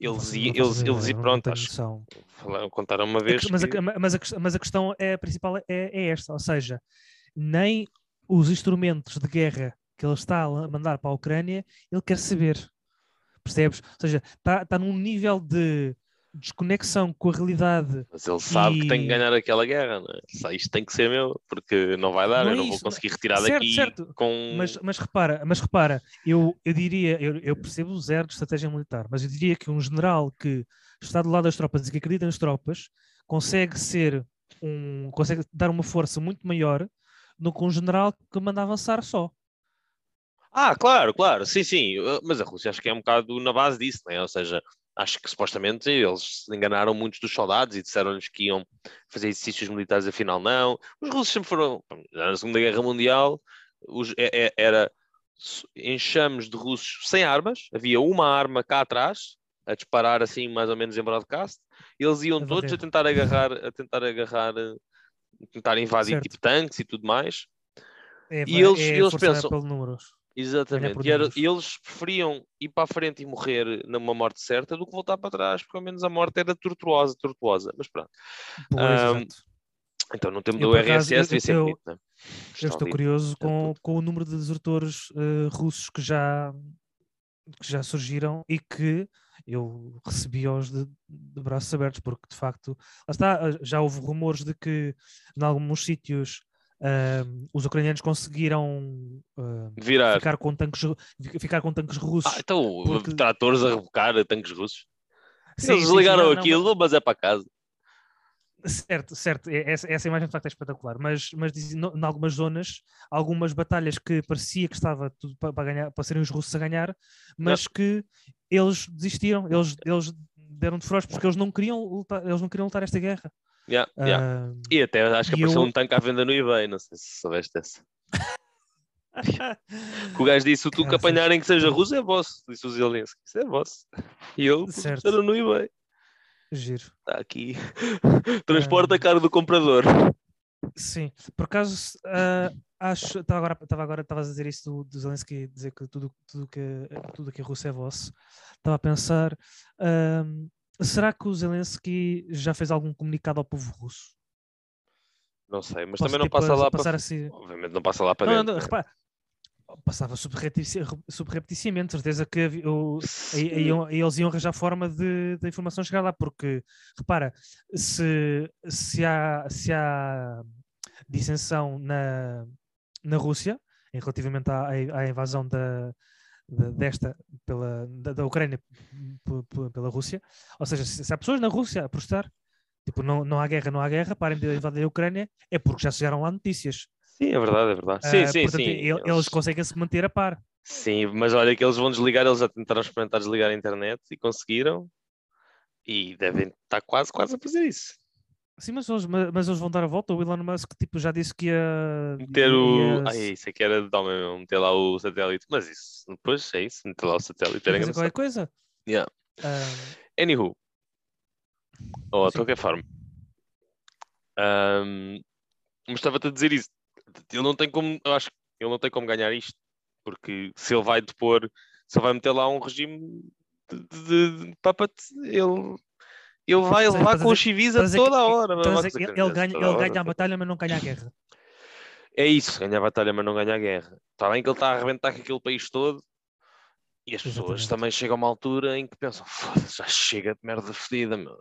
eles, iam- eles, eles,
não
pronto, acho falaram, contaram uma
A
vez.
que- mas, a,
que-
que- mas, a, mas a questão é, a principal é, é esta, ou seja, nem os instrumentos de guerra que ele está a mandar para a Ucrânia, ele quer saber. Percebes? Ou seja, está, está num nível de desconexão com a realidade.
Mas ele sabe que tem que
E-
ganhar aquela guerra, não é? Isto tem que ser meu, porque não vai dar,
Não
eu
é
não vou
isso,
conseguir retirar
certo,
daqui
certo,
com.
Mas, mas repara, mas repara, eu, eu diria, eu, eu percebo zero de estratégia militar, mas eu diria que um general que está do lado das tropas e que acredita nas tropas consegue ser um, consegue dar uma força muito maior do que um general que manda avançar só.
Ah, claro, claro, sim, sim. Mas a Rússia acho que é um bocado na base disso, né? Ou seja, acho que supostamente eles enganaram muitos dos soldados e disseram-lhes que iam fazer exercícios militares, afinal não. Os russos sempre foram, na Segunda Guerra Mundial, os, é- é- era enxames de russos sem armas, havia uma arma cá atrás, a disparar assim mais ou menos em broadcast, e eles iam
A
todos a tentar agarrar, a tentar agarrar, eh, tentar invadir
Certo.
tipo tanques e tudo mais.
É,
E eles-
é
eles pensam-. Exatamente. E, era- eles preferiam ir para a frente e morrer numa morte certa do que voltar para trás, porque ao menos a morte era tortuosa, tortuosa. Mas pronto.
Exato.
Então no tempo
Eu,
do
acaso,
RSS devia
eu-
ser
eu-
bonito, né?
Eu estou curioso com, com o número de desertores eh, russos que já, que já surgiram e que eu recebi-os de, de braços abertos, porque de facto, lá está, eh, já houve rumores de que em alguns sítios ahm, os ucranianos conseguiram ah,
Virar.
ficar, com tanques, ficar com tanques russos.
Ah, então
porque-
tratores a rebocar tanques russos.
Sim,
Eles
sim,
desligaram
não, não,
aquilo, mas é para casa.
Certo, certo. E- Essa, essa imagem de facto é espetacular. Mas, mas em algumas zonas, algumas batalhas que parecia que estava tudo para, ganhar, para serem os russos a ganhar, mas que eles desistiram, eles, eles deram de feroz porque eles não queriam lutar, eles não queriam lutar esta guerra.
Yeah, yeah.
Ah,
E até acho que apareceu
eu-
um tanque à venda no eBay, não sei se soubeste essa. Que o gajo disse: o tu que apanharem que seja russo é vosso. Disse o Zelensky: Isso é vosso. E
Certo.
puseram no eBay.
Giro.
Está aqui. Transporta a cara do comprador.
Sim, por acaso ah, acho, estava agora, estava agora, estavas a dizer isso do, do Zelensky, dizer que tudo, tudo que tudo que é russo é vosso. Estava a pensar, será que o Zelensky já fez algum comunicado ao povo russo?
Não sei, mas
Posso,
também não passa lá para.
assim.
Obviamente não passa lá para
Não,
dentro.
não,
né?
repara, passava subrepeticiamente, certeza que iam- aí eles iam arranjar forma de, da informação chegar lá, porque repara, se, se, há, se há dissensão na, na Rússia, relativamente à, à- invasão da- desta pela, da, da Ucrânia pela Rússia, ou seja, se, se há pessoas na Rússia a protestar, tipo, não, não há guerra, não há guerra, parem de invadir a Ucrânia, é porque já chegaram lá notícias.
Sim, é verdade, é verdade. Sim,
Ah,
sim,
portanto,
sim.
ele- Eles conseguem se manter a par.
Sim, mas olha que eles vão desligar, eles já tentaram experimentar desligar a internet e conseguiram. E devem estar quase, quase a fazer isso.
Sim, mas eles, ma- mas eles vão dar a volta. O Elon Musk tipo, já disse que ia.
Meter o.
ia
Ai, isso aqui era de mesmo, meter lá o satélite. Mas isso, depois é isso, meter lá o satélite. Era
qualquer coisa.
Yeah.
Ah,
Anywho. Ou de qualquer forma. Mas estava-te a dizer isso. Ele não tem como. Eu acho que ele não tem como ganhar isto. Porque se ele vai depor, se ele vai meter lá um regime de, de, de puppet, ele. Ele vai levar
a
com
dizer-
chivisa
dizer
toda a hora.
dizer que
dizer
ele, ele ganha, ele ganha a batalha, mas não ganha a guerra.
É isso, ganha a batalha, mas não ganha a guerra. Está bem que ele está a arrebentar com aquele país todo, E as pessoas
Exatamente.
também chegam a uma altura em que pensam, já chega de merda fedida, meu.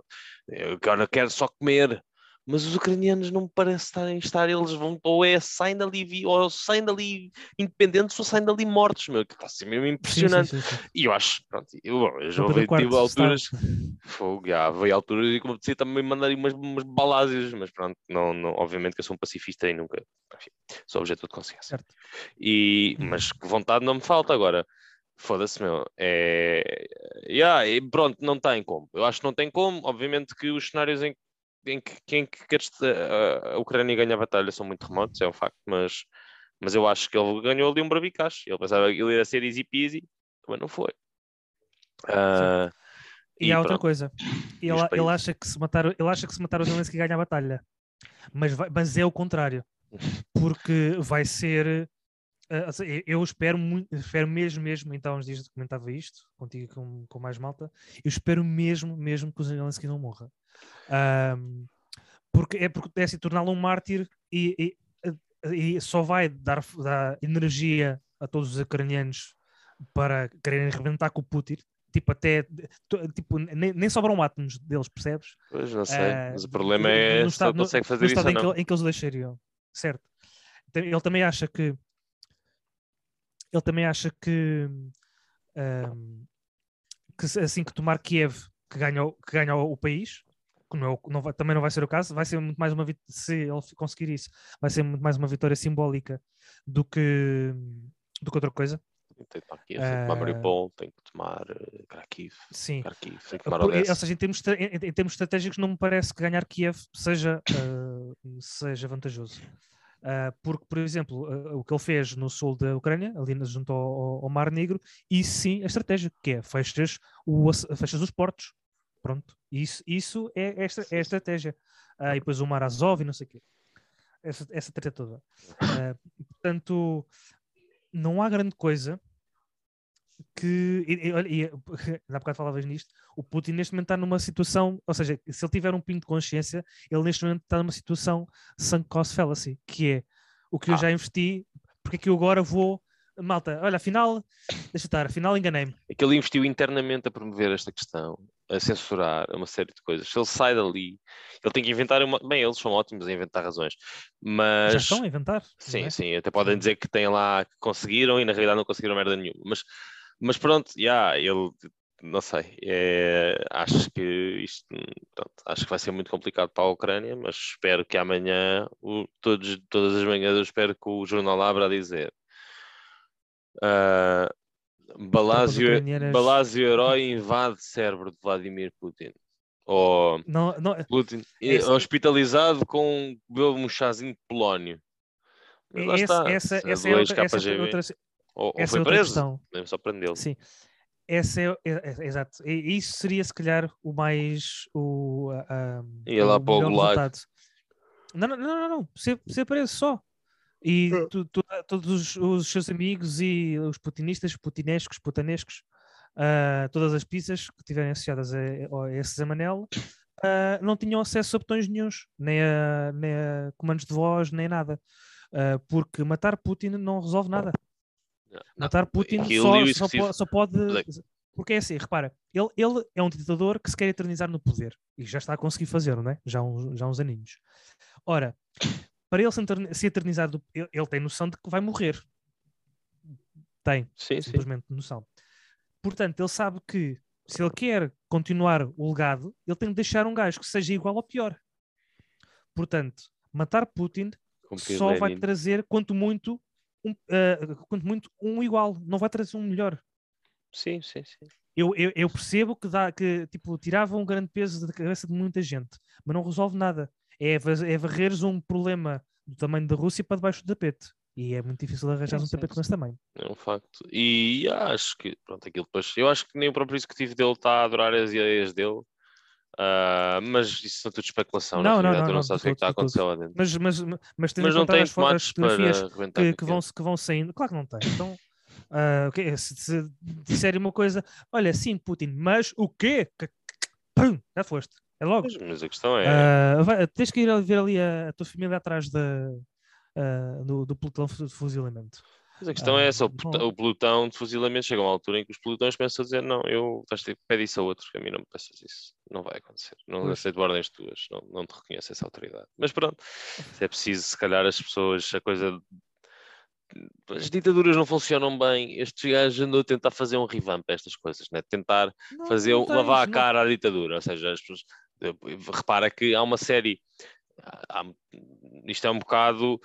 Eu agora quero só comer. Mas os ucranianos não me parece estarem estar, eles vão ou é saem dali, ou saem dali independentes ou saem dali mortos, meu, que está a ser mesmo
Sim, sim,
impressionante.
sim, sim.
E eu acho, pronto, eu, bom, eu já ouvi, tive
IV
alturas, fogo, já, veio alturas e como eu disse, também mandar umas, umas balásias, mas pronto, não, não, obviamente que eu sou um pacifista e nunca, enfim, sou objeto de consciência.
Certo.
E, mas que vontade não me falta agora. Foda-se, meu. É... Yeah, pronto, não tem como. Eu acho que não tem como. Obviamente que os cenários em, em que quem que a, Ucrânia ganha a batalha são muito remotos, é um facto, mas, mas eu acho que ele ganhou ali um bravicacho. Ele pensava que ele ia ser easy peasy, mas não foi. Ah,
E, há outra
pronto.
coisa.
E os
Ele, ele, acha que se matar, ele acha que se matar o Zelensky ganha a batalha. Mas, vai- mas é o contrário. Porque vai ser. Ah, eu espero, muito, espero mesmo, mesmo, então uns dias comentava isto contigo com, com mais malta. Eu espero mesmo, mesmo que o Zelensky não morra. Ahm, porque é porque é assim, torná-lo um mártir e, e- e só vai dar, dar energia a todos os ucranianos para quererem arrebentar com o Putin. Tipo, até tipo, nem, nem sobram átomos deles, percebes?
pois não sei,
Ah,
mas o problema é
no
se
estado-
consegue fazer
no
isso
estado em que, em que eles deixariam, certo? Ele também acha que ele também acha que ahm, que assim que tomar Kiev que ganha, o- que ganha o, país que não é não vai- também não vai ser o caso vai ser muito mais uma se ele conseguir isso vai ser muito mais uma vitória simbólica do que do que outra coisa
Tem que tomar Kiev, tem que tomar
Ah,
Mariupol, tem que tomar eh, Kharkiv,
sim
Kharkiv, tem que tomar
Por- ou
Odessa.
seja, em termos, em, em termos estratégicos, não me parece que ganhar Kiev seja, ah, seja vantajoso. Ah, porque, por exemplo, ah, o que ele fez no sul da Ucrânia, ali junto ao, ao- Mar Negro, isso sim é estratégico, que é fechas, o, fechas os portos. Pronto. Isso, isso é, é, estra- é a estratégia. Ah, e depois o Mar Azov e não sei o quê. Essa, essa treta toda. Ah, portanto, não há grande coisa que. E, e, olha, e, há bocado falavas nisto. O Putin neste momento está numa situação, ou seja, se ele tiver um pingo de consciência, ele neste momento está numa situação sunk cost fallacy, que é o que eu
Ah.
já investi, porque é que eu agora vou. Malta, olha, afinal, deixa estar, afinal enganei-me.
é que ele investiu internamente a promover esta questão, a censurar uma série de coisas. Se ele sai dali, ele tem que inventar uma. Bem, eles são ótimos a inventar razões, mas.
Já estão a inventar.
Sim,
é?
sim, até podem dizer que têm lá que conseguiram e na realidade não conseguiram merda nenhuma. Mas, mas pronto, já, ele. Não sei, é, acho que isto pronto, acho que vai ser muito complicado para a Ucrânia, mas espero que amanhã, o- todos, todas as manhãs, eu espero que o jornal abra a dizer ah, Balásio,
ucranianas-
Balásio herói invade cérebro de Vladimir Putin. Ou
Não, não,
Putin
É isso.
hospitalizado com bebeu um chazinho de polónio. Mas lá
esse-
está.
essa, essa é outra, essa é outra,
ou, ou
essa
foi
é
preso,
questão.
mesmo só prendê-lo.
Sim. Essa é, é- é- exato. E isso seria se calhar o mais o, a- a-
Ia lá
o
para o
resultado. Não, não, não, não, não. Ser, ser preso só. E
Hum.
tu- tu- todos os, os seus amigos e os putinistas, putinescos, putanescos, ah, todas as pizzas que estiverem associadas a, a esse Zé Manel, ah, não tinham acesso a botões nenhuns, nem a, nem a comandos de voz, nem nada. Ah, porque matar Putin não resolve nada. Matar Putin só, só, só pode. Porque é assim, repara, ele, ele é um ditador que se quer eternizar no poder e já está a conseguir fazer, não é? Já há uns, já há uns aninhos. Ora, para ele se etern- se eternizar, do- ele, ele tem noção de que vai morrer. Tem,
Sim, sim.
simplesmente noção. Portanto, ele sabe que se ele quer continuar o legado, ele tem de deixar um gajo que seja igual ou pior. Portanto, matar Putin
Cumprir
só vai
Lenin.
trazer, quanto muito, um, ah, quanto muito, um igual, não vai trazer um melhor.
Sim, sim, sim.
Eu, eu, eu percebo que, dá, que tipo, tirava um grande peso da cabeça de muita gente, mas não resolve nada. É, é varreres um problema do tamanho da Rússia para debaixo do tapete. E é muito difícil arranjar um tapete com esse tamanho.
É um facto. E acho que, pronto, aquilo depois. Eu acho que nem o próprio executivo dele está a adorar as ideias dele. Ah, mas isso são tudo especulação.
Não,
na
não, não,
não
não,
sabes o que é que está a
de
acontecer lá dentro.
Mas, mas, mas
Mas não tem
as, fo- as
tomates para
fotografias
arrebentar
que, que, vão, que vão saindo, claro que não tem. Então, ah, ok, se, se disserem uma coisa, olha, sim, Putin, mas o quê? Que- Pum, já foste. É logo.
Mas, mas a questão é.
Ah, vai- tens que ir ver ali a, a tua família atrás da, ah, do, do pelotão de fuzilamento.
Mas a questão é
Ah,
essa, o, o pelotão de fuzilamento chega a uma altura em que os pelotões começam a dizer não, eu pede isso a outro, que a mim não me peças isso. Não vai acontecer. Não
Pois.
aceito ordens tuas, não, não te reconheço essa autoridade. Mas pronto, se é preciso, se calhar as pessoas, a coisa. As ditaduras não funcionam bem. Estes gajos andam a tentar fazer um revamp a estas coisas, né? tentar
Não,
fazer
não
um- lavar a
tens,
cara à ditadura. Ou seja, as pessoas, repara que há uma série. há- isto é um bocado.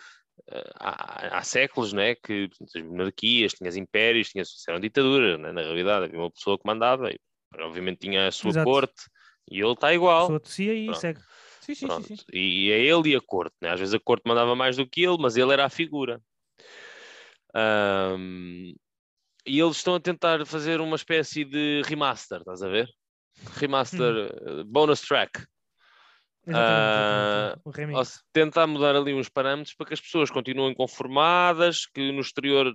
Há, há séculos, né? Que portanto, as monarquias, tinhas impérios, tinhas, eram ditaduras, né? na realidade. Havia uma pessoa que mandava, e obviamente tinha a sua
Exato.
corte, e ele está igual.
Só tossia e
Pronto.
segue. Sim, sim, sim, sim.
E, é ele e a corte, né? Às vezes a corte mandava mais do que ele, mas ele era a figura. Ahm, e eles estão a tentar fazer uma espécie de remaster, estás a ver? Remaster,
Hum.
eh, bonus track.
Exatamente,
Ou se tentar mudar ali uns parâmetros para que as pessoas continuem conformadas, que no exterior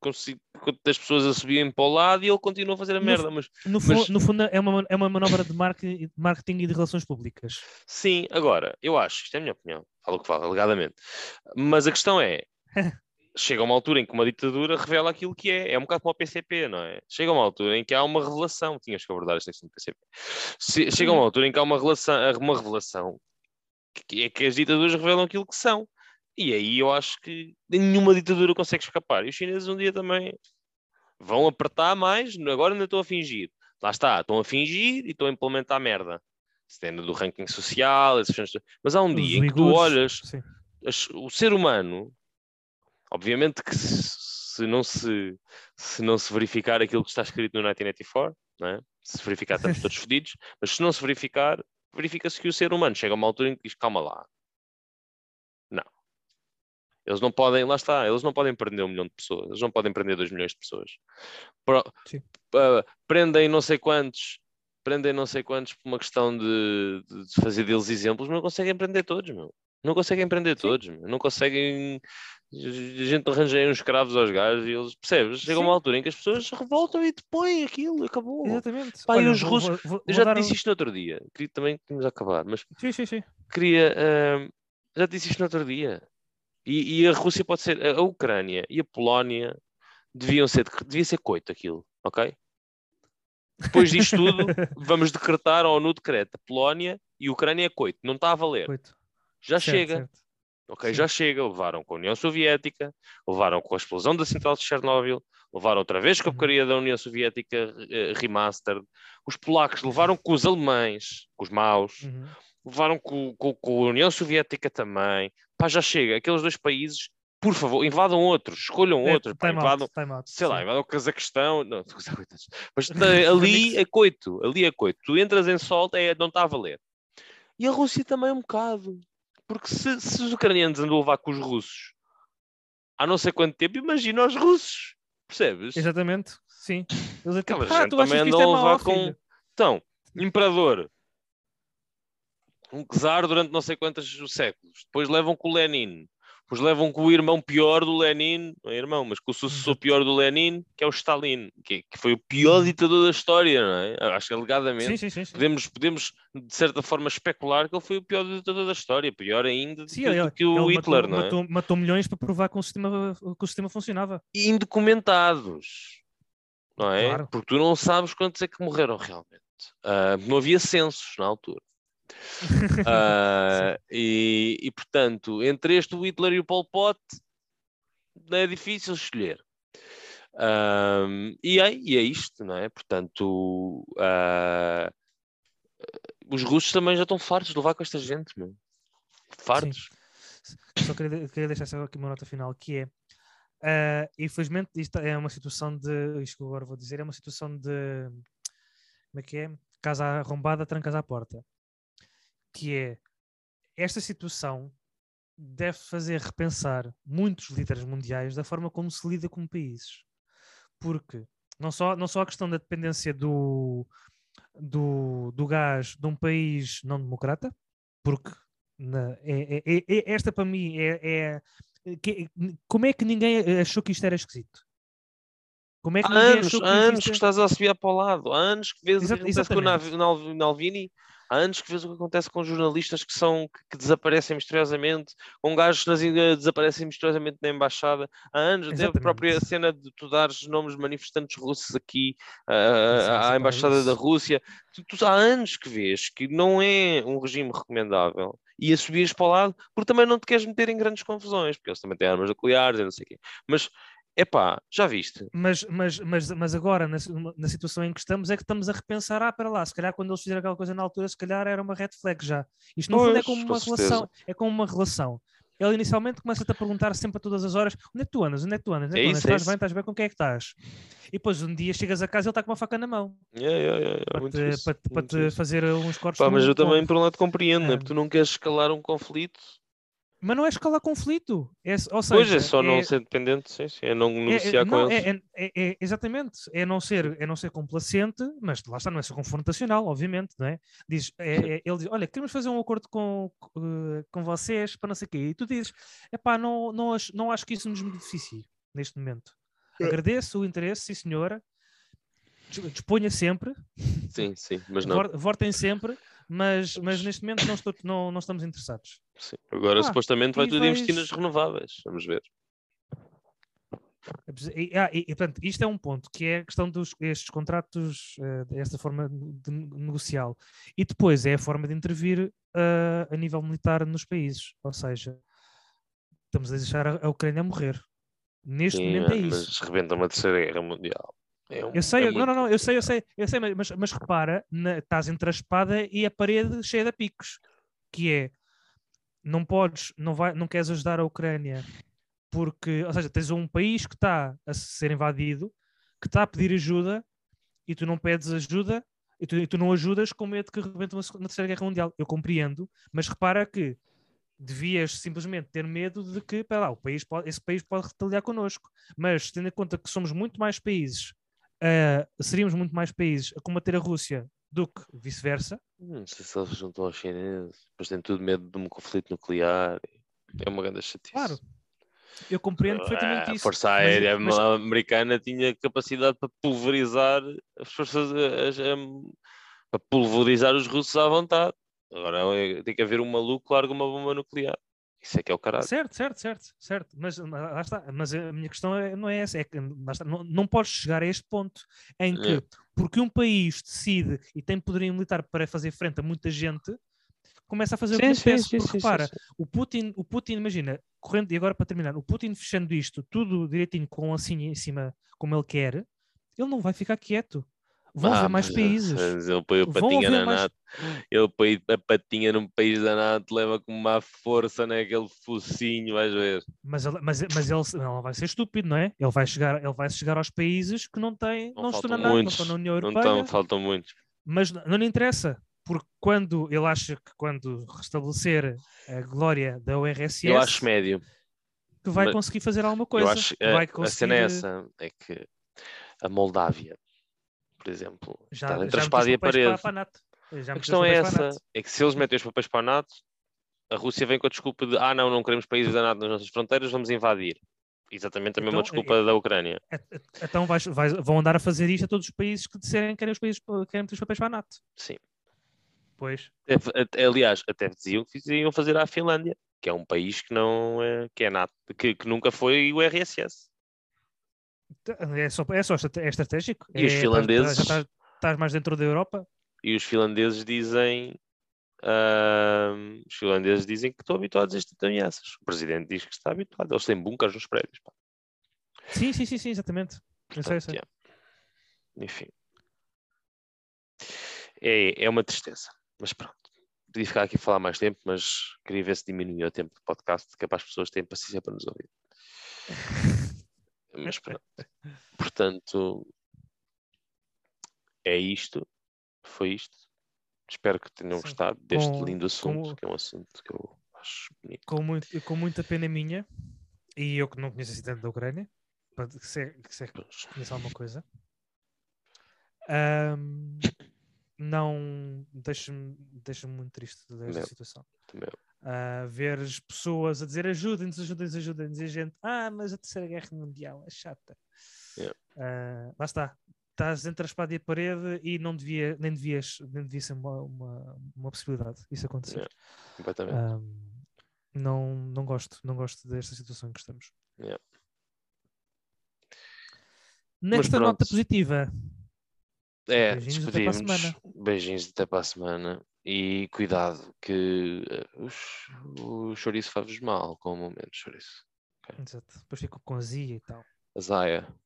consi- as pessoas a subirem para o lado e ele continua a fazer a
No
merda. Mas
No,
mas-
no fundo, é uma, é uma manobra de marketing, marketing e de relações públicas.
Sim, agora, eu acho, isto é a minha opinião, falo o que falo, alegadamente. Mas a questão é, chega uma altura em que uma ditadura revela aquilo que é. É um bocado como o PCP, não é? Chega uma altura em que há uma revelação. Tinhas que abordar esta questão do PCP. Chega uma altura em que há uma, relação, uma revelação que é que as ditaduras revelam aquilo que são. E aí eu acho que nenhuma ditadura consegue escapar. E os chineses um dia também vão apertar mais. Agora ainda estão a fingir. Lá está, estão a fingir e estão a implementar merda. Cena do ranking social, essas mas há um
Os
dia em que tu olhas as- o ser humano, obviamente que se, se não se, se não se verificar aquilo que está escrito no 1984, não é? se verificar estamos todos fodidos, mas se não se verificar, verifica-se que o ser humano chega a uma altura em que diz, calma lá. Não. Eles não podem, lá está, eles não podem prender um milhão de pessoas, eles não podem prender dois milhões de pessoas. Pro- pa- prendem não sei quantos, prendem não sei quantos por uma questão de, de- de fazer deles exemplos, mas não conseguem prender todos, meu. Não conseguem prender todos, meu. não conseguem. A gente arranja aí uns escravos aos gajos e eles, percebes? Chega uma altura em que as pessoas revoltam e depõem aquilo, acabou.
Exatamente.
Pá,
Olha,
os
vou-
russos-
vou- vou-
Eu já te
um-
disse isto no outro dia, queria também que tínhamos a acabar, mas
Sim, sim, sim.
queria. ahm, já te disse isto no outro dia. E, e a Rússia pode ser. A, Ucrânia e a Polónia deviam ser. Devia ser coito aquilo, ok? Depois disto tudo, vamos decretar a ONU decreta Polónia e Ucrânia é coito. Não está a valer.
Oito.
Já
Certo,
chega.
certo.
Ok, já chega. Levaram com a União Soviética, levaram com a explosão da central de Chernobyl, levaram outra vez com a
Uhum.
porcaria da União Soviética eh, remastered. Os polacos levaram com os alemães, com os maus,
Uhum.
levaram com, com- com a União Soviética também. Pá, já chega. Aqueles dois países, por favor, invadam outros, escolham
É,
outros. Pá, invadam,
out,
sei lá, invadam o Cazaquistão. Não, mas tá- ali é coito, ali é coito. Tu entras em solta, é, não está a valer. E a Rússia também um bocado. Porque se, se os ucranianos andam a levar com os russos há não sei quanto tempo, imagina os russos. Percebes?
Exatamente, sim. Eles é tipo, ah, tu achas que isto é mau,
com.
filho?"
Então, imperador. Um czar durante não sei quantos séculos. Depois levam com o Lenin. Depois levam com o irmão pior do Lenin. Não é irmão, mas com o sucessor pior do Lenin, que é o Stalin. Que, que foi o pior ditador da história, não é? Acho que alegadamente.
Sim, sim, sim. sim.
Podemos, podemos, de certa forma, especular que ele foi o pior ditador da história. Pior ainda do
Sim,
que,
ele,
que o Hitler,
matou,
não é?
matou, matou milhões para provar que o sistema, que o sistema funcionava.
E indocumentados. Não é?
Claro.
Porque tu não sabes quantos é que morreram realmente. Ah, não havia censos na altura. Ah, e, e, portanto, entre este, Hitler e o Pol Pot, é difícil escolher. E, é, e é isto, não é? Portanto, ah, os russos também já estão fartos de levar com esta gente, meu. Fartos.
Só queria, queria deixar só aqui uma nota final que é ah, infelizmente isto é uma situação de isto que eu agora vou dizer é uma situação de como é que é? Casa arrombada, trancas à porta. Que é esta situação deve fazer repensar muitos líderes mundiais da forma como se lida com países. Porque não só, não só a questão da dependência do, do, do gás de um país não democrata, porque na- é- é- é- é- esta para mim é, é- que- como é que ninguém achou que isto era esquisito? Como é que
Há anos,
achou que
há anos que
é-
estás a subir para o lado, há anos que vês
Exato-
acontece com o Nalvini, Há anos que vês o que acontece com jornalistas que são que, que desaparecem misteriosamente, com gajos que nas- desaparecem misteriosamente na embaixada. Há anos, até a própria cena de tu dares nomes de manifestantes russos aqui
sim,
à embaixada da Rússia. Tu, tu há anos que vês que não é um regime recomendável e a subires para o lado porque também não te queres meter em grandes confusões, porque eles também têm armas nucleares e não sei o quê. Mas, epá, já viste?
Mas, mas, mas, mas agora, na, na situação em que estamos, é que estamos a repensar, ah, para lá, se calhar quando eles fizeram aquela coisa na altura, se calhar era uma red flag já. Isto fundo é como
com
uma
certeza.
relação, é como uma relação. Ele inicialmente começa-te a perguntar sempre a todas as horas onde é que tu andas, onde é que tu andas, onde é que
É
tu andas?
isso, é
estás bem, estás bem, com quem é que estás? E depois um dia chegas a casa e ele está com uma faca na mão
Yeah, yeah, yeah, yeah,
para
muito
te,
isso,
para, para te fazer uns cortes.
Pá, mas eu também, por um lado, compreendo, né?
É.
porque tu não queres escalar um conflito.
Mas não é escalar conflito. É, ou seja,
Pois é, só não
é-
ser dependente, sim, sim, é não
É- é-
negociar com
não,
eles.
é- é- é- é- exatamente, é não, ser, é não ser complacente, mas lá está, não é ser confrontacional, obviamente, não é? Diz, é- é- ele diz, olha, queremos fazer um acordo com, eh, com vocês para não sei o quê, e tu dizes, epá, não, não, acho, não acho que isso nos beneficie neste momento.
É.
Agradeço o interesse, sim senhora, Dis- disponha sempre,
Sim, sim, mas não.
votem sempre, mas, mas neste momento não, estou, não, não estamos interessados.
Sim. Agora,
Ah,
supostamente, vai tudo investir
vais-
nas renováveis. Vamos ver.
E, ah, e- e, portanto, isto é um ponto, que é a questão dos estes contratos, eh, desta forma de ne- negocial. E depois é a forma de intervir ah, a nível militar nos países. Ou seja, estamos a deixar a, a Ucrânia morrer. Neste
Sim,
momento é
mano,
isso.
mas rebenta uma terceira guerra mundial. É um-
Eu sei,
é
não, não,
muito-
não, eu sei, eu sei, eu sei, mas, mas, repara, na- estás entre a espada e a parede cheia de picos, que é não podes, não, vai, não queres ajudar a Ucrânia porque, ou seja, tens um país que está a ser invadido, que está a pedir ajuda e tu não pedes ajuda e tu, e tu não ajudas com medo que rebente uma, uma terceira guerra mundial. Eu compreendo, mas repara que devias simplesmente ter medo de que, pera lá, o país pode, esse país pode retaliar connosco, mas tendo em conta que somos muito mais países, ah, seríamos muito mais países a combater a Rússia do que vice-versa,
Não sei se eles juntam aos chineses. Depois têm tudo medo de um conflito nuclear. É uma grande chatice.
claro. Eu compreendo perfeitamente
a
isso.
Força
mas-
Aérea
mas-
americana tinha capacidade para pulverizar as forças as- as- para pulverizar os russos à vontade. Agora é- tem que haver um maluco que larga uma bomba nuclear. Isso é que é o caralho.
Certo, certo, certo, certo. Mas mas lá está. Mas a minha questão é- não é essa. É que está, não, não podes chegar a este ponto em que,
É.
porque um país decide e tem poderio militar para fazer frente a muita gente, começa a fazer o que lhe apetece. Porque repara, o Putin, o Putin, imagina, correndo, e agora para terminar, o Putin fechando isto tudo direitinho com assim em cima, como ele quer, ele não vai ficar quieto. Vão
Ah,
haver mais países.
Ele põe
Vão
patinha na
mais-
NATO. Ele põe a patinha num país da NATO, leva com uma força naquele focinho, vais ver.
Mas, ele, mas, mas ele, não vai ser estúpido, não é? Ele vai chegar, ele vai chegar aos países que não têm,
Não
não, estão na NATO, não estão na União
Não
Europeia.
tão, faltam muitos.
mas não lhe interessa, porque quando ele acha que quando restabelecer a glória da URSS,
Eu acho médio.
que vai
mas-
conseguir fazer alguma coisa.
Eu acho a,
vai
a cena é
conseguir,
essa, é que a Moldávia, por exemplo,
já,
está
já
entre a
meteu
espada e a parede.
Para, a. Já
A questão é
a
essa, é que se eles metem os papéis para a NATO, a Rússia vem com a desculpa de ah não, não queremos países da NATO nas nossas fronteiras, vamos invadir. Exatamente a mesma
Então,
desculpa da Ucrânia.
É- é- Então vais- vais- vão andar a fazer isto a todos os países que disserem que querem, os países, querem meter os papéis para a NATO.
Sim.
Pois.
Até- até- aliás, até diziam que iam fazer à Finlândia, que é um país que não é, que é NATO, que, que nunca foi o RSS.
É só, é só é estratégico.
E os
É-
finlandeses?
Já estás, estás mais dentro da Europa?
E os finlandeses dizem os finlandeses dizem que estão habituados a este tipo de ameaças. O presidente diz que está habituado. Eles têm bunkers nos prédios. pá.
Sim, sim, sim, sim exatamente. Sei,
Portanto,
sei.
yeah. Enfim. É, é uma tristeza. Mas pronto. Podia ficar aqui a falar mais tempo, mas queria ver se diminuía o tempo do podcast, que é para as pessoas terem paciência para nos ouvir. Mas pronto. Portanto, é isto. Foi isto. Espero que tenham
Sim.
gostado deste
Com-
lindo assunto,
com-
que é um assunto que eu acho bonito.
com, muito, com muita pena minha, e eu que não conheço assim tanto da Ucrânia, para que se, que se conheça alguma coisa, ahm, não deixa-me deixa muito triste desta situação.
Também.
Ah, ver as pessoas a dizer ajudem-nos, ajudem-nos, ajudem-nos, e a gente, ah, mas a terceira guerra mundial é chata.
Yeah.
Ah, lá está. estás entre a espada e a parede e não devia, nem, devias, nem devia ser uma, uma, uma possibilidade isso acontecer.
Yeah. Completamente.
Não, não gosto, não gosto desta situação em que estamos.
Yeah.
Nesta nota positiva,
É,
beijinhos até para a
despedimos.
semana.
Beijinhos até para a semana. E cuidado, que eh, o chouriço faz-vos mal com o momento, chouriço.
exato, depois fico com azia e tal.
Azaia.